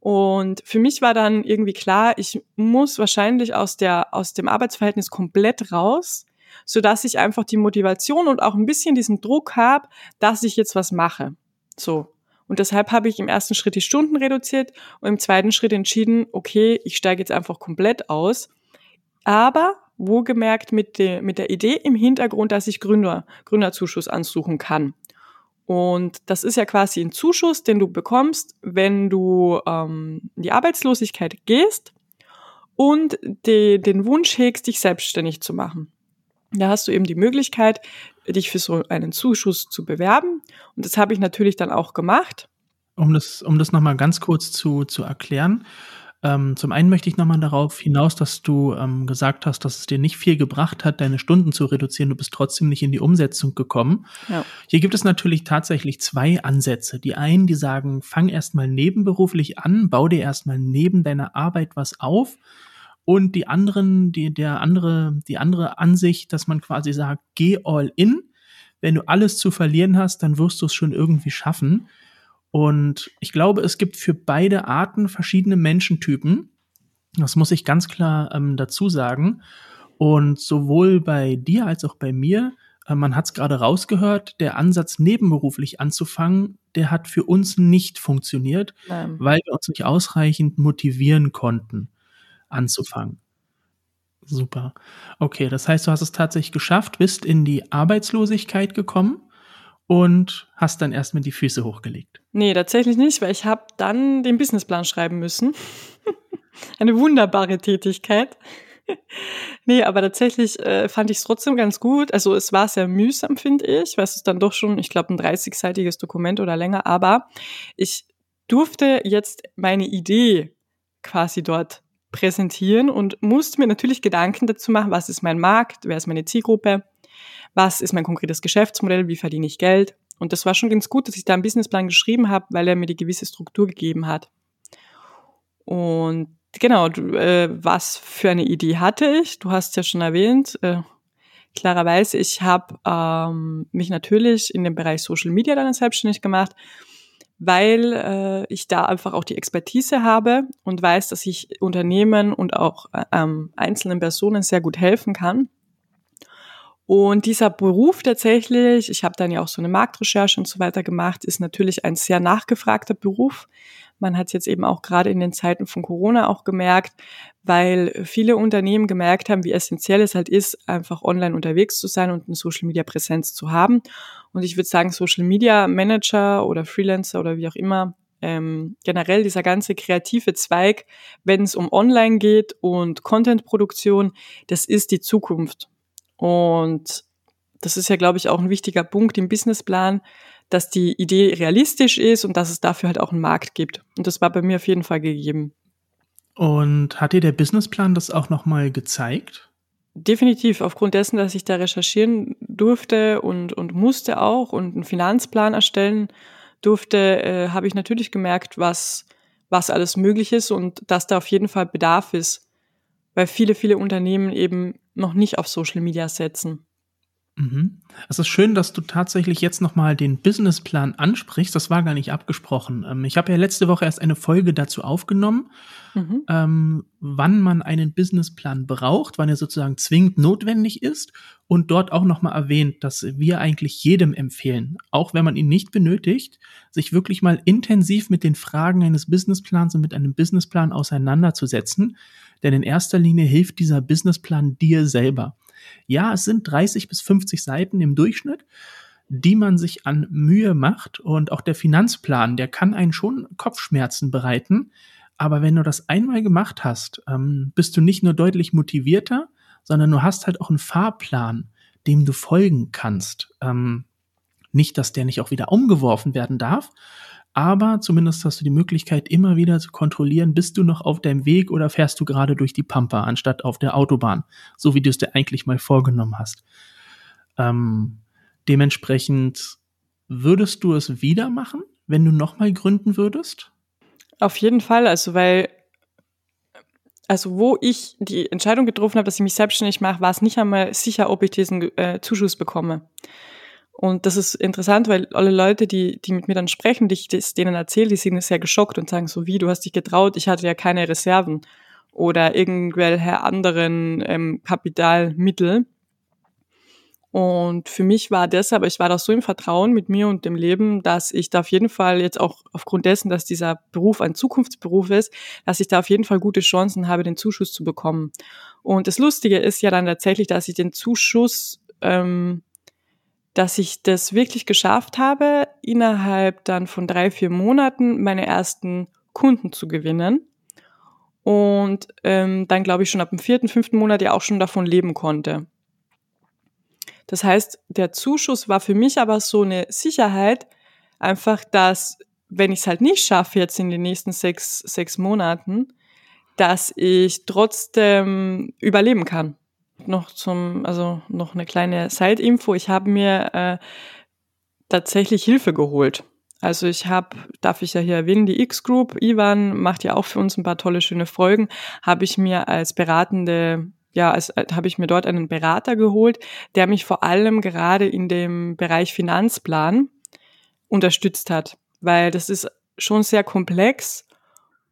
Und für mich war dann irgendwie klar, ich muss wahrscheinlich aus der, aus dem Arbeitsverhältnis komplett raus, so dass ich einfach die Motivation und auch ein bisschen diesen Druck habe, dass ich jetzt was mache. So. Und deshalb habe ich im ersten Schritt die Stunden reduziert und im zweiten Schritt entschieden, okay, ich steige jetzt einfach komplett aus. Aber wohlgemerkt mit, der mit der Idee im Hintergrund, dass ich Gründer, Gründerzuschuss ansuchen kann. Und das ist ja quasi ein Zuschuss, den du bekommst, wenn du ähm, in die Arbeitslosigkeit gehst und die, den Wunsch hegst, dich selbstständig zu machen. Da hast du eben die Möglichkeit, dich für so einen Zuschuss zu bewerben. Und das habe ich natürlich dann auch gemacht. Um das, um das nochmal ganz kurz zu, zu erklären. Ähm, zum einen möchte ich nochmal darauf hinaus, dass du ähm, gesagt hast, dass es dir nicht viel gebracht hat, deine Stunden zu reduzieren. Du bist trotzdem nicht in die Umsetzung gekommen. Ja. Hier gibt es natürlich tatsächlich zwei Ansätze. Die einen, die sagen, fang erstmal nebenberuflich an, bau dir erstmal neben deiner Arbeit was auf. Und die anderen, die, der andere, die andere Ansicht, dass man quasi sagt, geh all in. Wenn du alles zu verlieren hast, dann wirst du es schon irgendwie schaffen. Und ich glaube, es gibt für beide Arten verschiedene Menschentypen. Das muss ich ganz klar ähm, dazu sagen. Und sowohl bei dir als auch bei mir, äh, man hat es gerade rausgehört, der Ansatz nebenberuflich anzufangen, der hat für uns nicht funktioniert, Nein. weil wir uns nicht ausreichend motivieren konnten, anzufangen. Super. Okay, das heißt, du hast es tatsächlich geschafft, bist in die Arbeitslosigkeit gekommen und hast dann erstmal die Füße hochgelegt. Nee, tatsächlich nicht, weil ich habe dann den Businessplan schreiben müssen. Eine wunderbare Tätigkeit. nee, aber tatsächlich äh, fand ich es trotzdem ganz gut. Also es war sehr mühsam, finde ich, weil es ist dann doch schon, ich glaube, ein 30-seitiges Dokument oder länger, aber ich durfte jetzt meine Idee quasi dort präsentieren und musste mir natürlich Gedanken dazu machen, was ist mein Markt, wer ist meine Zielgruppe, was ist mein konkretes Geschäftsmodell, wie verdiene ich Geld. Und das war schon ganz gut, dass ich da einen Businessplan geschrieben habe, weil er mir die gewisse Struktur gegeben hat. Und genau, äh, was für eine Idee hatte ich? Du hast ja schon erwähnt, äh, klarerweise, ich habe ähm, mich natürlich in dem Bereich Social Media dann selbstständig gemacht, weil äh, ich da einfach auch die Expertise habe und weiß, dass ich Unternehmen und auch äh, ähm, einzelnen Personen sehr gut helfen kann. Und dieser Beruf tatsächlich, ich habe dann ja auch so eine Marktrecherche und so weiter gemacht, ist natürlich ein sehr nachgefragter Beruf. Man hat es jetzt eben auch gerade in den Zeiten von Corona auch gemerkt, weil viele Unternehmen gemerkt haben, wie essentiell es halt ist, einfach online unterwegs zu sein und eine Social Media Präsenz zu haben. Und ich würde sagen, Social Media Manager oder Freelancer oder wie auch immer, ähm, generell dieser ganze kreative Zweig, wenn es um Online geht und Content-Produktion, das ist die Zukunft. Und das ist ja, glaube ich, auch ein wichtiger Punkt im Businessplan, dass die Idee realistisch ist und dass es dafür halt auch einen Markt gibt. Und das war bei mir auf jeden Fall gegeben. Und hat dir der Businessplan das auch nochmal gezeigt? Definitiv, aufgrund dessen, dass ich da recherchieren durfte und, und musste auch und einen Finanzplan erstellen durfte, äh, habe ich natürlich gemerkt, was, was alles möglich ist und dass da auf jeden Fall Bedarf ist, weil viele, viele Unternehmen eben noch nicht auf Social Media setzen. Mhm. Es ist schön, dass du tatsächlich jetzt nochmal den Businessplan ansprichst. Das war gar nicht abgesprochen. Ähm, ich habe ja letzte Woche erst eine Folge dazu aufgenommen, mhm. ähm, wann man einen Businessplan braucht, wann er sozusagen zwingend notwendig ist und dort auch nochmal erwähnt, dass wir eigentlich jedem empfehlen, auch wenn man ihn nicht benötigt, sich wirklich mal intensiv mit den Fragen eines Businessplans und mit einem Businessplan auseinanderzusetzen. Denn in erster Linie hilft dieser Businessplan dir selber. Ja, es sind 30 bis 50 Seiten im Durchschnitt, die man sich an Mühe macht. Und auch der Finanzplan, der kann einen schon Kopfschmerzen bereiten. Aber wenn du das einmal gemacht hast, ähm, bist du nicht nur deutlich motivierter, sondern du hast halt auch einen Fahrplan, dem du folgen kannst. Ähm, nicht, dass der nicht auch wieder umgeworfen werden darf, aber zumindest hast du die Möglichkeit, immer wieder zu kontrollieren, bist du noch auf deinem Weg oder fährst du gerade durch die Pampa anstatt auf der Autobahn, so wie du es dir eigentlich mal vorgenommen hast. Ähm, dementsprechend würdest du es wieder machen, wenn du nochmal gründen würdest? Auf jeden Fall, also weil also wo ich die Entscheidung getroffen habe, dass ich mich selbstständig mache, war es nicht einmal sicher, ob ich diesen äh, Zuschuss bekomme. Und das ist interessant, weil alle Leute, die, die mit mir dann sprechen, die ich das denen erzähle, die sind sehr geschockt und sagen so, wie, du hast dich getraut, ich hatte ja keine Reserven oder irgendwelche anderen ähm, Kapitalmittel. Und für mich war deshalb, ich war da so im Vertrauen mit mir und dem Leben, dass ich da auf jeden Fall jetzt auch aufgrund dessen, dass dieser Beruf ein Zukunftsberuf ist, dass ich da auf jeden Fall gute Chancen habe, den Zuschuss zu bekommen. Und das Lustige ist ja dann tatsächlich, dass ich den Zuschuss, ähm, dass ich das wirklich geschafft habe, innerhalb dann von drei, vier Monaten meine ersten Kunden zu gewinnen. Und ähm, dann glaube ich schon ab dem vierten, fünften Monat ja auch schon davon leben konnte. Das heißt, der Zuschuss war für mich aber so eine Sicherheit, einfach, dass wenn ich es halt nicht schaffe jetzt in den nächsten sechs, sechs Monaten, dass ich trotzdem überleben kann. Noch zum, also noch eine kleine Side-Info. Ich habe mir äh, tatsächlich Hilfe geholt. Also ich habe, darf ich ja hier erwähnen, die X-Group, Ivan macht ja auch für uns ein paar tolle, schöne Folgen, habe ich mir als beratende ja, als, als habe ich mir dort einen Berater geholt, der mich vor allem gerade in dem Bereich Finanzplan unterstützt hat, weil das ist schon sehr komplex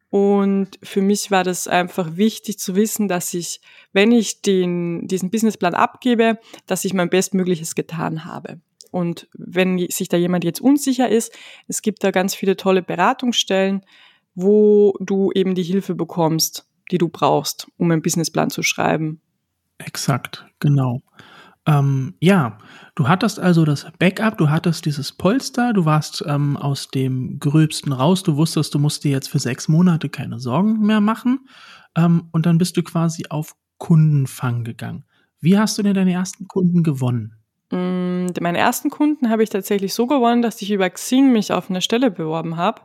und für mich war das einfach wichtig zu wissen, dass ich, wenn ich den, diesen Businessplan abgebe, dass ich mein Bestmögliches getan habe. Und wenn sich da jemand jetzt unsicher ist, es gibt da ganz viele tolle Beratungsstellen, wo du eben die Hilfe bekommst die du brauchst, um einen Businessplan zu schreiben. Exakt, genau. Ähm, ja, du hattest also das Backup, du hattest dieses Polster, du warst ähm, aus dem Gröbsten raus, du wusstest, du musst dir jetzt für sechs Monate keine Sorgen mehr machen ähm, und dann bist du quasi auf Kundenfang gegangen. Wie hast du denn deine ersten Kunden gewonnen? Mm, meine ersten Kunden habe ich tatsächlich so gewonnen, dass ich über Xing mich auf eine Stelle beworben habe.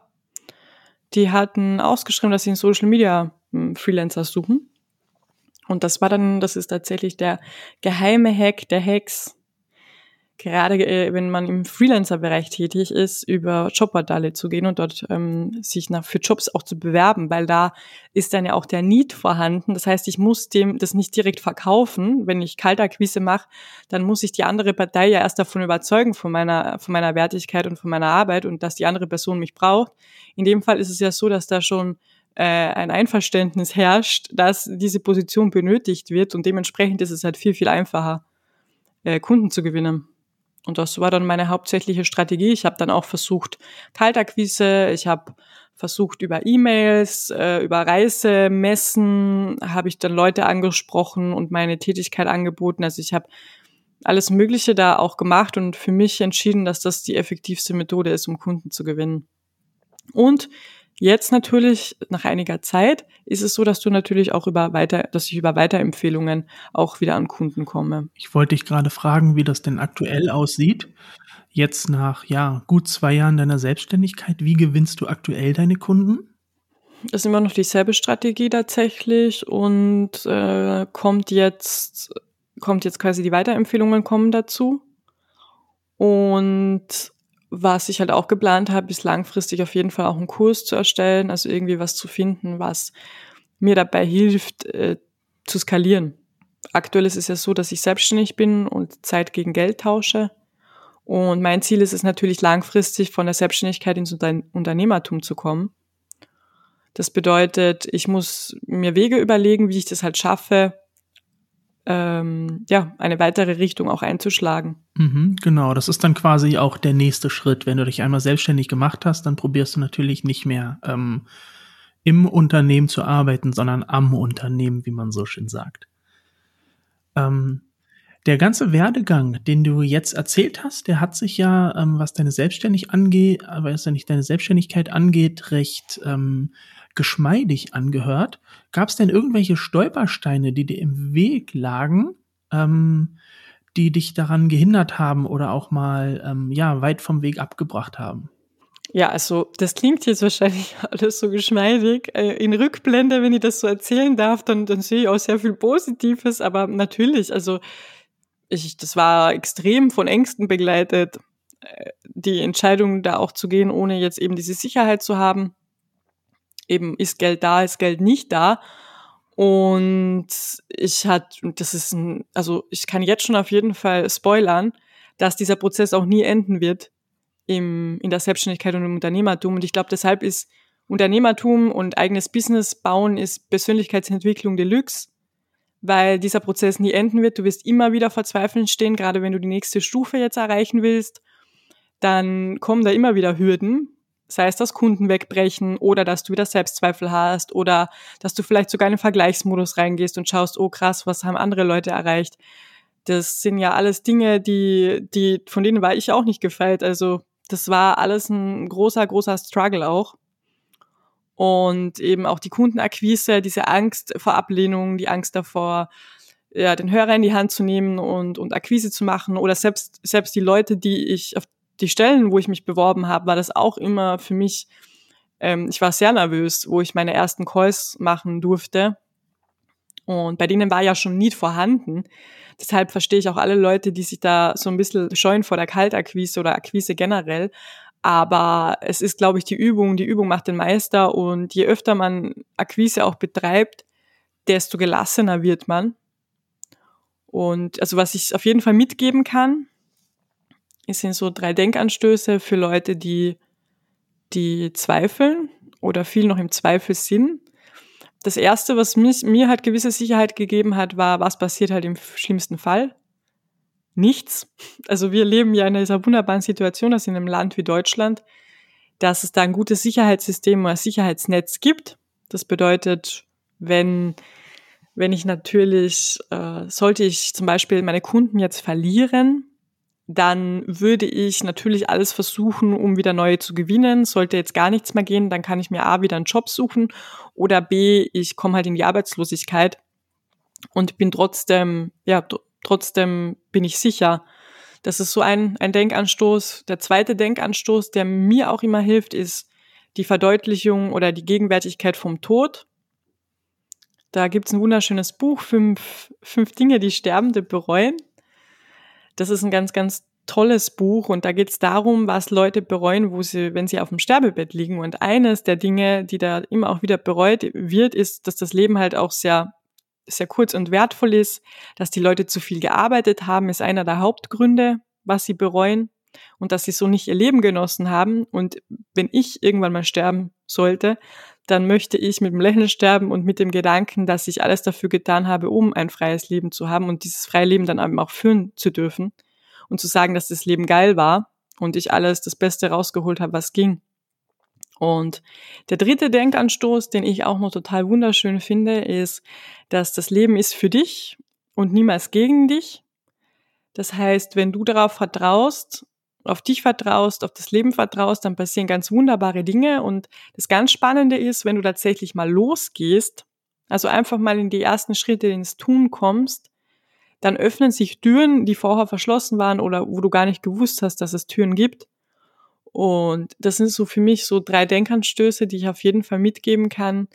Die hatten ausgeschrieben, dass sie einen Social Media Freelancer suchen. Und das war dann, das ist tatsächlich der geheime Hack der Hacks. Gerade äh, wenn man im Freelancer-Bereich tätig ist, über Jobportale zu gehen und dort ähm, sich nach, für Jobs auch zu bewerben, weil da ist dann ja auch der Need vorhanden. Das heißt, ich muss dem das nicht direkt verkaufen. Wenn ich Kaltakquise mache, dann muss ich die andere Partei ja erst davon überzeugen, von meiner, von meiner Wertigkeit und von meiner Arbeit und dass die andere Person mich braucht. In dem Fall ist es ja so, dass da schon äh, ein Einverständnis herrscht, dass diese Position benötigt wird und dementsprechend ist es halt viel, viel einfacher, äh, Kunden zu gewinnen. Und das war dann meine hauptsächliche Strategie. Ich habe dann auch versucht, Kaltakquise, ich habe versucht über E-Mails, äh, über Reisemessen, habe ich dann Leute angesprochen und meine Tätigkeit angeboten. Also ich habe alles Mögliche da auch gemacht und für mich entschieden, dass das die effektivste Methode ist, um Kunden zu gewinnen. Und Jetzt natürlich, nach einiger Zeit, ist es so, dass du natürlich auch über weiter, dass ich über Weiterempfehlungen auch wieder an Kunden komme. Ich wollte dich gerade fragen, wie das denn aktuell aussieht. Jetzt nach, ja, gut zwei Jahren deiner Selbstständigkeit, wie gewinnst du aktuell deine Kunden? Das ist immer noch dieselbe Strategie tatsächlich und äh, kommt jetzt, kommt jetzt quasi die Weiterempfehlungen kommen dazu. Und was ich halt auch geplant habe, ist langfristig auf jeden Fall auch einen Kurs zu erstellen, also irgendwie was zu finden, was mir dabei hilft, äh, zu skalieren. Aktuell ist es ja so, dass ich selbstständig bin und Zeit gegen Geld tausche. Und mein Ziel ist es natürlich langfristig von der Selbstständigkeit ins Unternehmertum zu kommen. Das bedeutet, ich muss mir Wege überlegen, wie ich das halt schaffe, ähm, ja, eine weitere Richtung auch einzuschlagen. Mhm, genau, das ist dann quasi auch der nächste Schritt. Wenn du dich einmal selbstständig gemacht hast, dann probierst du natürlich nicht mehr ähm, im Unternehmen zu arbeiten, sondern am Unternehmen, wie man so schön sagt. Ähm, der ganze Werdegang, den du jetzt erzählt hast, der hat sich ja, ähm, was deine Selbstständig angeht, aber was ja nicht deine Selbstständigkeit angeht, recht ähm, geschmeidig angehört. Gab es denn irgendwelche Stolpersteine, die dir im Weg lagen, ähm, die dich daran gehindert haben oder auch mal ähm, ja weit vom Weg abgebracht haben? Ja, also das klingt jetzt wahrscheinlich alles so geschmeidig. Äh, in Rückblende, wenn ich das so erzählen darf, dann, dann sehe ich auch sehr viel Positives. Aber natürlich, also ich, das war extrem von Ängsten begleitet, äh, die Entscheidung da auch zu gehen, ohne jetzt eben diese Sicherheit zu haben eben ist Geld da, ist Geld nicht da. Und ich hatte, das ist ein, also ich kann jetzt schon auf jeden Fall spoilern, dass dieser Prozess auch nie enden wird im, in der Selbstständigkeit und im Unternehmertum. Und ich glaube, deshalb ist Unternehmertum und eigenes Business bauen ist Persönlichkeitsentwicklung Deluxe, weil dieser Prozess nie enden wird. Du wirst immer wieder verzweifeln stehen, gerade wenn du die nächste Stufe jetzt erreichen willst. Dann kommen da immer wieder Hürden, sei es, dass Kunden wegbrechen oder dass du wieder Selbstzweifel hast oder dass du vielleicht sogar in den Vergleichsmodus reingehst und schaust, oh krass, was haben andere Leute erreicht. Das sind ja alles Dinge, die, die, von denen war ich auch nicht gefeit. Also das war alles ein großer, großer Struggle auch. Und eben auch die Kundenakquise, diese Angst vor Ablehnung, die Angst davor, ja, den Hörer in die Hand zu nehmen und, und Akquise zu machen oder selbst, selbst die Leute, die ich auf die Stellen, wo ich mich beworben habe, war das auch immer für mich, ähm, ich war sehr nervös, wo ich meine ersten Calls machen durfte. Und bei denen war ja schon Need vorhanden. Deshalb verstehe ich auch alle Leute, die sich da so ein bisschen scheuen vor der Kaltakquise oder Akquise generell. Aber es ist, glaube ich, die Übung. Die Übung macht den Meister. Und je öfter man Akquise auch betreibt, desto gelassener wird man. Und also was ich auf jeden Fall mitgeben kann, es sind so drei Denkanstöße für Leute, die, die zweifeln oder viel noch im Zweifel sind. Das erste, was mich, mir halt gewisse Sicherheit gegeben hat, war, was passiert halt im schlimmsten Fall? Nichts. Also wir leben ja in dieser wunderbaren Situation, dass in einem Land wie Deutschland, dass es da ein gutes Sicherheitssystem oder Sicherheitsnetz gibt. Das bedeutet, wenn, wenn ich natürlich, äh, sollte ich zum Beispiel meine Kunden jetzt verlieren, dann würde ich natürlich alles versuchen, um wieder neue zu gewinnen. Sollte jetzt gar nichts mehr gehen, dann kann ich mir A wieder einen Job suchen oder B, ich komme halt in die Arbeitslosigkeit und bin trotzdem, ja, trotzdem bin ich sicher. Das ist so ein, ein Denkanstoß. Der zweite Denkanstoß, der mir auch immer hilft, ist die Verdeutlichung oder die Gegenwärtigkeit vom Tod. Da gibt's ein wunderschönes Buch, fünf, fünf Dinge, die Sterbende bereuen. Das ist ein ganz, ganz tolles Buch und da geht es darum, was Leute bereuen, wo sie, wenn sie auf dem Sterbebett liegen. Und eines der Dinge, die da immer auch wieder bereut wird, ist, dass das Leben halt auch sehr, sehr kurz und wertvoll ist, dass die Leute zu viel gearbeitet haben, ist einer der Hauptgründe, was sie bereuen und dass sie so nicht ihr Leben genossen haben. Und wenn ich irgendwann mal sterben sollte, dann möchte ich mit dem Lächeln sterben und mit dem Gedanken, dass ich alles dafür getan habe, um ein freies Leben zu haben und dieses freie Leben dann eben auch führen zu dürfen und zu sagen, dass das Leben geil war und ich alles das Beste rausgeholt habe, was ging. Und der dritte Denkanstoß, den ich auch noch total wunderschön finde, ist, dass das Leben ist für dich und niemals gegen dich. Das heißt, wenn du darauf vertraust, auf dich vertraust, auf das Leben vertraust, dann passieren ganz wunderbare Dinge. Und das ganz Spannende ist, wenn du tatsächlich mal losgehst, also einfach mal in die ersten Schritte ins Tun kommst, dann öffnen sich Türen, die vorher verschlossen waren oder wo du gar nicht gewusst hast, dass es Türen gibt. Und das sind so für mich so drei Denkanstöße, die ich auf jeden Fall mitgeben kann,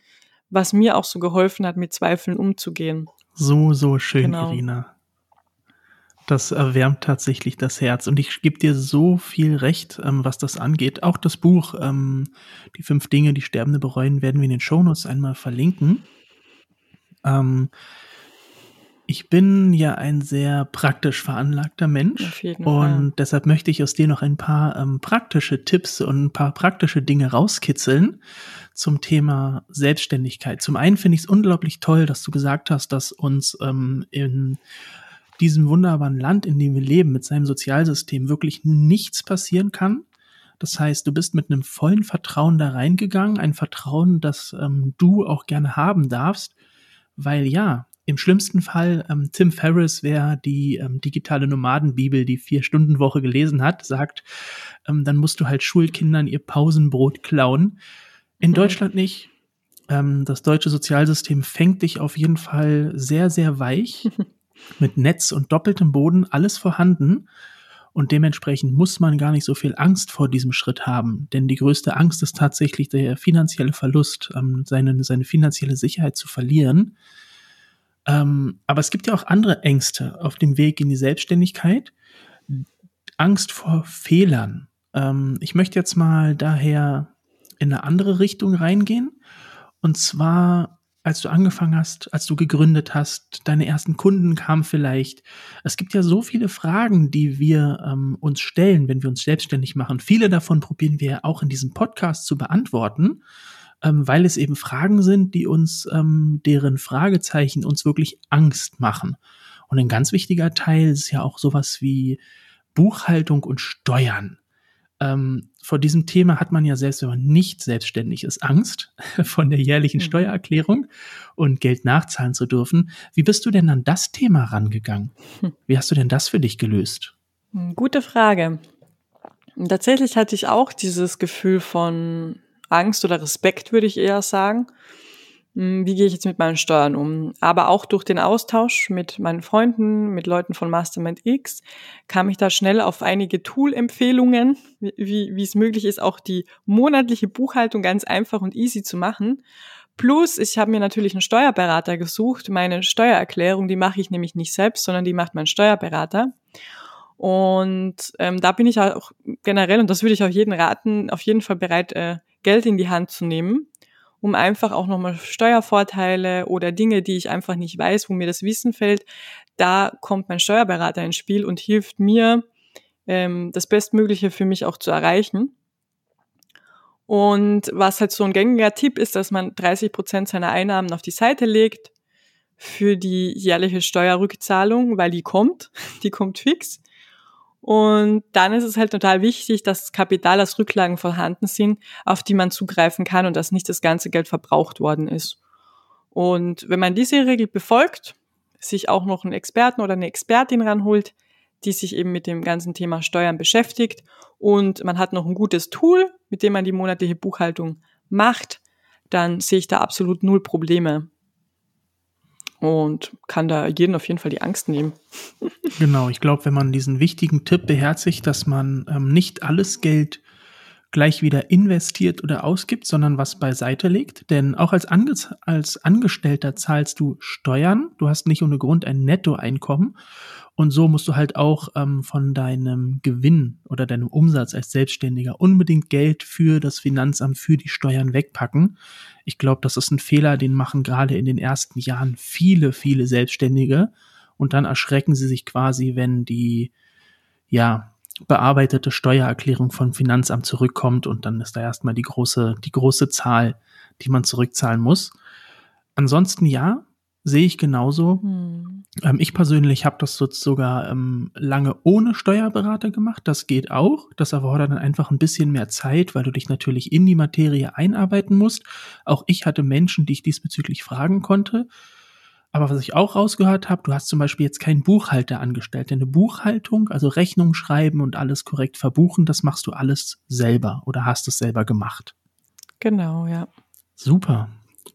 was mir auch so geholfen hat, mit Zweifeln umzugehen. So, so schön, genau. Irina. Das erwärmt tatsächlich das Herz. Und ich gebe dir so viel Recht, ähm, was das angeht. Auch das Buch, ähm, die fünf Dinge, die Sterbende bereuen, werden wir in den Shownotes einmal verlinken. Ähm, ich bin ja ein sehr praktisch veranlagter Mensch und Fall. deshalb möchte ich aus dir noch ein paar ähm, praktische Tipps und ein paar praktische Dinge rauskitzeln zum Thema Selbstständigkeit. Zum einen finde ich es unglaublich toll, dass du gesagt hast, dass uns ähm, in diesem wunderbaren Land, in dem wir leben, mit seinem Sozialsystem wirklich nichts passieren kann. Das heißt, du bist mit einem vollen Vertrauen da reingegangen, ein Vertrauen, das ähm, du auch gerne haben darfst, weil ja, im schlimmsten Fall, ähm, Tim Ferriss, wer die ähm, digitale Nomadenbibel, die Vier-Stunden-Woche gelesen hat, sagt, ähm, dann musst du halt Schulkindern ihr Pausenbrot klauen. In mhm. Deutschland nicht. Ähm, das deutsche Sozialsystem fängt dich auf jeden Fall sehr, sehr weich. mit Netz und doppeltem Boden alles vorhanden. Und dementsprechend muss man gar nicht so viel Angst vor diesem Schritt haben. Denn die größte Angst ist tatsächlich der finanzielle Verlust, ähm, seine, seine finanzielle Sicherheit zu verlieren. Ähm, aber es gibt ja auch andere Ängste auf dem Weg in die Selbstständigkeit. Angst vor Fehlern. Ähm, ich möchte jetzt mal daher in eine andere Richtung reingehen. Und zwar als du angefangen hast, als du gegründet hast, deine ersten Kunden kamen vielleicht. Es gibt ja so viele Fragen, die wir ähm, uns stellen, wenn wir uns selbstständig machen. Viele davon probieren wir auch in diesem Podcast zu beantworten, ähm, weil es eben Fragen sind, die uns, ähm, deren Fragezeichen uns wirklich Angst machen. Und ein ganz wichtiger Teil ist ja auch sowas wie Buchhaltung und Steuern. Ähm, vor diesem Thema hat man ja selbst, wenn man nicht selbstständig ist, Angst von der jährlichen mhm. Steuererklärung und Geld nachzahlen zu dürfen. Wie bist du denn an das Thema rangegangen? Hm. Wie hast du denn das für dich gelöst? Hm, gute Frage. Tatsächlich hatte ich auch dieses Gefühl von Angst oder Respekt, würde ich eher sagen. Hm, wie gehe ich jetzt mit meinen Steuern um? Aber auch durch den Austausch mit meinen Freunden, mit Leuten von Mastermind X, kam ich da schnell auf einige Tool-Empfehlungen, wie, wie es möglich ist, auch die monatliche Buchhaltung ganz einfach und easy zu machen. Plus, ich habe mir natürlich einen Steuerberater gesucht. Meine Steuererklärung, die mache ich nämlich nicht selbst, sondern die macht mein Steuerberater. Und ähm, da bin ich auch generell, und das würde ich auch jeden raten, auf jeden Fall bereit, äh, Geld in die Hand zu nehmen um einfach auch nochmal Steuervorteile oder Dinge, die ich einfach nicht weiß, wo mir das Wissen fällt, da kommt mein Steuerberater ins Spiel und hilft mir, ähm, das Bestmögliche für mich auch zu erreichen. Und was halt so ein gängiger Tipp ist, dass man 30 Prozent seiner Einnahmen auf die Seite legt für die jährliche Steuerrückzahlung, weil die kommt, die kommt fix. Und dann ist es halt total wichtig, dass Kapital als Rücklagen vorhanden sind, auf die man zugreifen kann und dass nicht das ganze Geld verbraucht worden ist. Und wenn man diese Regel befolgt, sich auch noch einen Experten oder eine Expertin ranholt, die sich eben mit dem ganzen Thema Steuern beschäftigt und man hat noch ein gutes Tool, mit dem man die monatliche Buchhaltung macht, dann sehe ich da absolut null Probleme und kann da jeden auf jeden Fall die Angst nehmen. genau, ich glaube, wenn man diesen wichtigen Tipp beherzigt, dass man ähm, nicht alles Geld gleich wieder investiert oder ausgibt, sondern was beiseite legt. Denn auch als, Ange als Angestellter zahlst du Steuern. Du hast nicht ohne Grund ein Nettoeinkommen. Und so musst du halt auch ähm, von deinem Gewinn oder deinem Umsatz als Selbstständiger unbedingt Geld für das Finanzamt, für die Steuern wegpacken. Ich glaube, das ist ein Fehler, den machen gerade in den ersten Jahren viele, viele Selbstständige. Und dann erschrecken sie sich quasi, wenn die, ja, bearbeitete Steuererklärung vom Finanzamt zurückkommt und dann ist da erstmal die große, die große Zahl, die man zurückzahlen muss. Ansonsten ja, sehe ich genauso. Hm. Ähm, ich persönlich habe das sogar ähm, lange ohne Steuerberater gemacht. Das geht auch. Das erfordert dann einfach ein bisschen mehr Zeit, weil du dich natürlich in die Materie einarbeiten musst. Auch ich hatte Menschen, die ich diesbezüglich fragen konnte. Aber was ich auch rausgehört habe, du hast zum Beispiel jetzt keinen Buchhalter angestellt. Denn eine Buchhaltung, also Rechnung schreiben und alles korrekt verbuchen, das machst du alles selber oder hast es selber gemacht. Genau, ja. Super.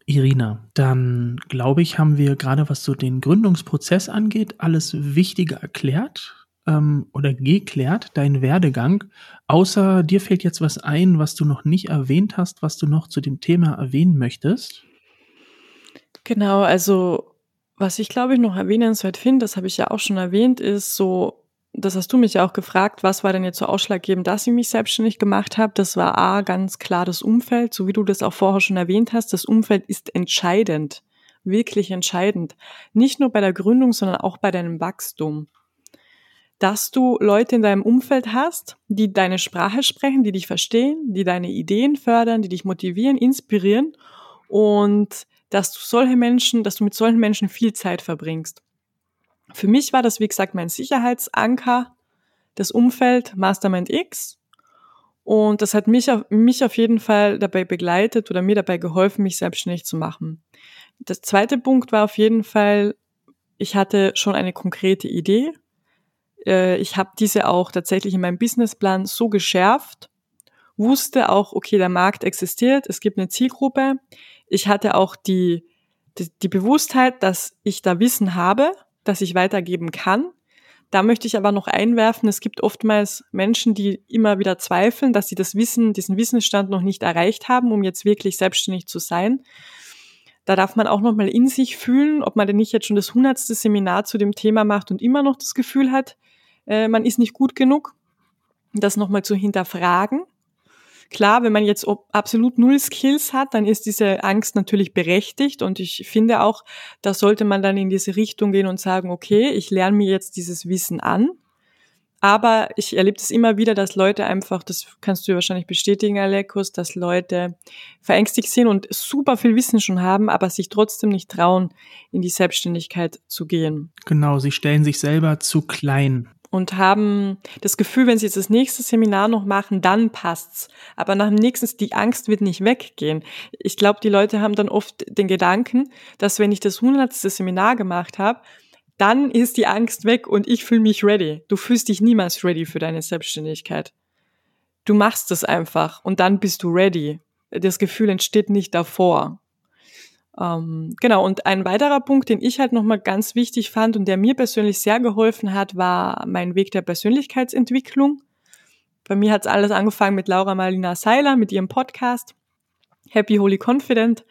Irina, dann glaube ich, haben wir gerade was so den Gründungsprozess angeht, alles Wichtige erklärt ähm, oder geklärt, dein Werdegang. Außer dir fällt jetzt was ein, was du noch nicht erwähnt hast, was du noch zu dem Thema erwähnen möchtest. Genau, also was ich glaube ich noch erwähnenswert finde, das habe ich ja auch schon erwähnt, ist so das hast du mich ja auch gefragt, was war denn jetzt so ausschlaggebend, dass ich mich selbstständig gemacht habe? Das war A, ganz klar das Umfeld, so wie du das auch vorher schon erwähnt hast. Das Umfeld ist entscheidend, wirklich entscheidend. Nicht nur bei der Gründung, sondern auch bei deinem Wachstum. Dass du Leute in deinem Umfeld hast, die deine Sprache sprechen, die dich verstehen, die deine Ideen fördern, die dich motivieren, inspirieren und dass du solche Menschen, dass du mit solchen Menschen viel Zeit verbringst. Für mich war das, wie gesagt, mein Sicherheitsanker, das Umfeld Mastermind X. Und das hat mich auf, mich auf jeden Fall dabei begleitet oder mir dabei geholfen, mich selbstständig zu machen. Das zweite Punkt war auf jeden Fall, ich hatte schon eine konkrete Idee. Äh, ich habe diese auch tatsächlich in meinem Businessplan so geschärft, wusste auch, okay, der Markt existiert, es gibt eine Zielgruppe. Ich hatte auch die, die, die Bewusstheit, dass ich da Wissen habe, das ich weitergeben kann. Da möchte ich aber noch einwerfen, es gibt oftmals Menschen, die immer wieder zweifeln, dass sie das Wissen, diesen Wissensstand noch nicht erreicht haben, um jetzt wirklich selbstständig zu sein. Da darf man auch noch mal in sich fühlen, ob man denn nicht jetzt schon das hundertste Seminar zu dem Thema macht und immer noch das Gefühl hat, äh, man ist nicht gut genug. Das noch mal zu hinterfragen. Klar, wenn man jetzt absolut null Skills hat, dann ist diese Angst natürlich berechtigt und ich finde auch, da sollte man dann in diese Richtung gehen und sagen, okay, ich lerne mir jetzt dieses Wissen an. Aber ich erlebe das immer wieder, dass Leute einfach, das kannst du wahrscheinlich bestätigen, Alekus, dass Leute verängstigt sind und super viel Wissen schon haben, aber sich trotzdem nicht trauen, in die Selbstständigkeit zu gehen. Genau, sie stellen sich selber zu klein und haben das Gefühl, wenn sie jetzt das nächste Seminar noch machen, dann passt's. Aber nach dem nächsten, die Angst wird nicht weggehen. Ich glaube, die Leute haben dann oft den Gedanken, dass wenn ich das hundertste Seminar gemacht habe, dann ist die Angst weg und ich fühle mich ready. Du fühlst dich niemals ready für deine Selbstständigkeit. Du machst es einfach und dann bist du ready. Das Gefühl entsteht nicht davor. Ähm, genau, und ein weiterer Punkt, den ich halt nochmal ganz wichtig fand und der mir persönlich sehr geholfen hat, war mein Weg der Persönlichkeitsentwicklung. Bei mir hat es alles angefangen mit Laura Marlina Seiler, mit ihrem Podcast Happy Holy Confident.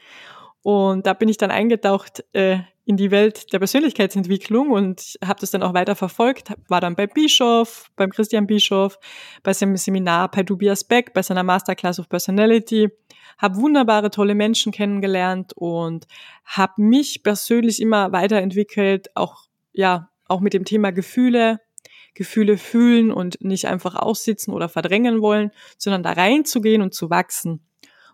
Und da bin ich dann eingetaucht äh, in die Welt der Persönlichkeitsentwicklung und habe das dann auch weiter verfolgt. War dann bei Bischof, beim Christian Bischof, bei seinem Seminar bei Tobias Beck, bei seiner Masterclass of Personality habe wunderbare, tolle Menschen kennengelernt und habe mich persönlich immer weiterentwickelt, auch ja, auch mit dem Thema Gefühle, Gefühle fühlen und nicht einfach aussitzen oder verdrängen wollen, sondern da reinzugehen und zu wachsen.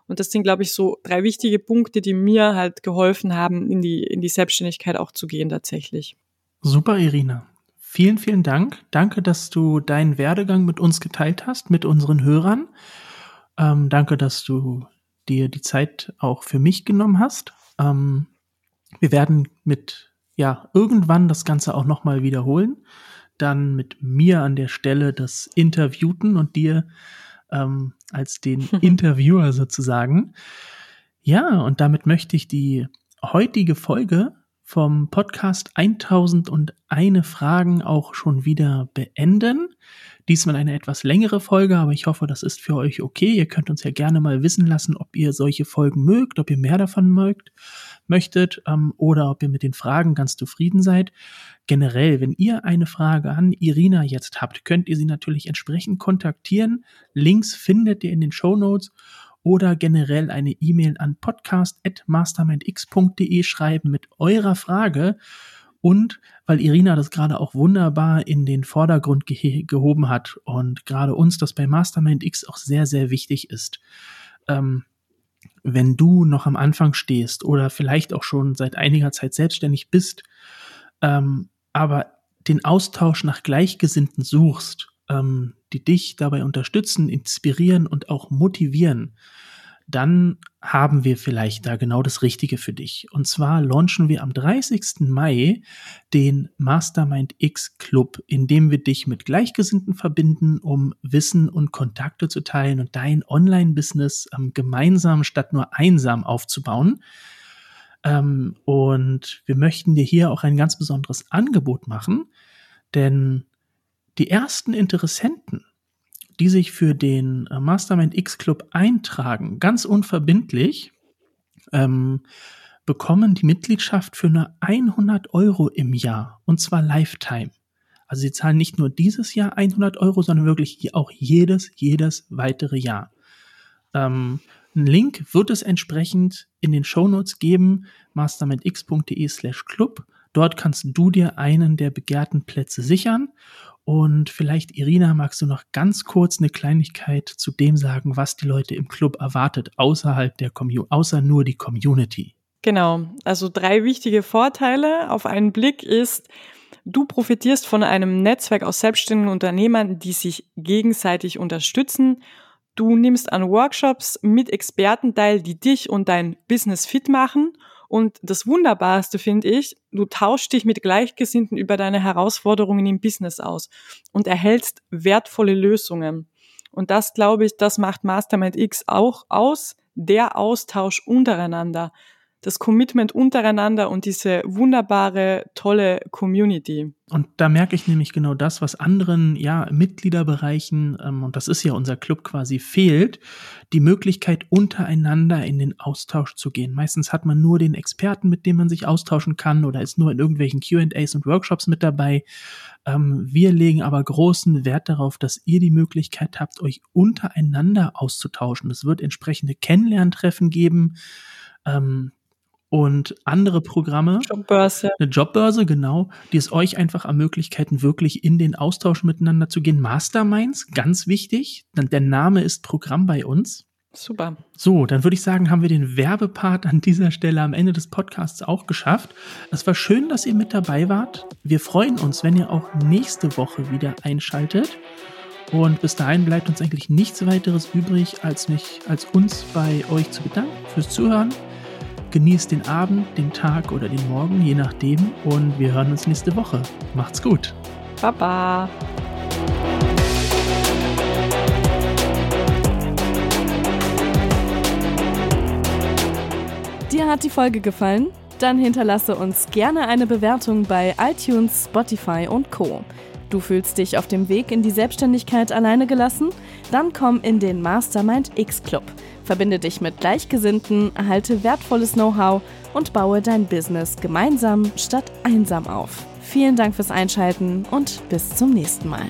Und das sind, glaube ich, so drei wichtige Punkte, die mir halt geholfen haben, in die, in die Selbstständigkeit auch zu gehen tatsächlich. Super, Irina. Vielen, vielen Dank. Danke, dass du deinen Werdegang mit uns geteilt hast, mit unseren Hörern. Ähm, danke, dass du dir die Zeit auch für mich genommen hast. Ähm, wir werden mit, ja, irgendwann das Ganze auch nochmal wiederholen. Dann mit mir an der Stelle das Interviewten und dir ähm, als den Interviewer sozusagen. Ja, und damit möchte ich die heutige Folge vom Podcast 1001 Fragen auch schon wieder beenden. Diesmal eine etwas längere Folge, aber ich hoffe, das ist für euch okay. Ihr könnt uns ja gerne mal wissen lassen, ob ihr solche Folgen mögt, ob ihr mehr davon mögt, möchtet ähm, oder ob ihr mit den Fragen ganz zufrieden seid. Generell, wenn ihr eine Frage an Irina jetzt habt, könnt ihr sie natürlich entsprechend kontaktieren. Links findet ihr in den Show Notes oder generell eine E-Mail an podcast.mastermindx.de schreiben mit eurer Frage und weil Irina das gerade auch wunderbar in den Vordergrund ge gehoben hat und gerade uns das bei Mastermind X auch sehr, sehr wichtig ist. Ähm, wenn du noch am Anfang stehst oder vielleicht auch schon seit einiger Zeit selbstständig bist, ähm, aber den Austausch nach Gleichgesinnten suchst, ähm, die dich dabei unterstützen, inspirieren und auch motivieren, dann haben wir vielleicht da genau das Richtige für dich. Und zwar launchen wir am 30. Mai den Mastermind X Club, in dem wir dich mit Gleichgesinnten verbinden, um Wissen und Kontakte zu teilen und dein Online-Business ähm, gemeinsam statt nur einsam aufzubauen. Ähm, und wir möchten dir hier auch ein ganz besonderes Angebot machen, denn die ersten Interessenten die sich für den äh, Mastermind X Club eintragen, ganz unverbindlich, ähm, bekommen die Mitgliedschaft für nur 100 Euro im Jahr und zwar Lifetime. Also sie zahlen nicht nur dieses Jahr 100 Euro, sondern wirklich auch jedes, jedes weitere Jahr. Ähm, einen Link wird es entsprechend in den Shownotes geben, mastermindx.de slash club. Dort kannst du dir einen der begehrten Plätze sichern und vielleicht, Irina, magst du noch ganz kurz eine Kleinigkeit zu dem sagen, was die Leute im Club erwartet, außerhalb der Community, außer nur die Community? Genau, also drei wichtige Vorteile auf einen Blick ist, du profitierst von einem Netzwerk aus selbstständigen Unternehmern, die sich gegenseitig unterstützen. Du nimmst an Workshops mit Experten teil, die dich und dein Business fit machen und das Wunderbarste finde ich, du tauschst dich mit Gleichgesinnten über deine Herausforderungen im Business aus und erhältst wertvolle Lösungen. Und das, glaube ich, das macht Mastermind X auch aus, der Austausch untereinander. Das Commitment untereinander und diese wunderbare, tolle Community. Und da merke ich nämlich genau das, was anderen ja Mitgliederbereichen, ähm, und das ist ja unser Club quasi, fehlt, die Möglichkeit untereinander in den Austausch zu gehen. Meistens hat man nur den Experten, mit dem man sich austauschen kann oder ist nur in irgendwelchen QAs und Workshops mit dabei. Ähm, wir legen aber großen Wert darauf, dass ihr die Möglichkeit habt, euch untereinander auszutauschen. Es wird entsprechende Kennenlerntreffen geben. Ähm, und andere Programme. Jobbörse. Eine Jobbörse, genau, die es euch einfach ermöglichten, wirklich in den Austausch miteinander zu gehen. Masterminds, ganz wichtig. Der Name ist Programm bei uns. Super. So, dann würde ich sagen, haben wir den Werbepart an dieser Stelle am Ende des Podcasts auch geschafft. Es war schön, dass ihr mit dabei wart. Wir freuen uns, wenn ihr auch nächste Woche wieder einschaltet. Und bis dahin bleibt uns eigentlich nichts weiteres übrig, als mich, als uns bei euch zu bedanken fürs Zuhören. Genießt den Abend, den Tag oder den Morgen, je nachdem. Und wir hören uns nächste Woche. Macht's gut. Baba. Dir hat die Folge gefallen? Dann hinterlasse uns gerne eine Bewertung bei iTunes, Spotify und Co. Du fühlst dich auf dem Weg in die Selbstständigkeit alleine gelassen? Dann komm in den Mastermind X Club. Verbinde dich mit Gleichgesinnten, erhalte wertvolles Know-how und baue dein Business gemeinsam statt einsam auf. Vielen Dank fürs Einschalten und bis zum nächsten Mal.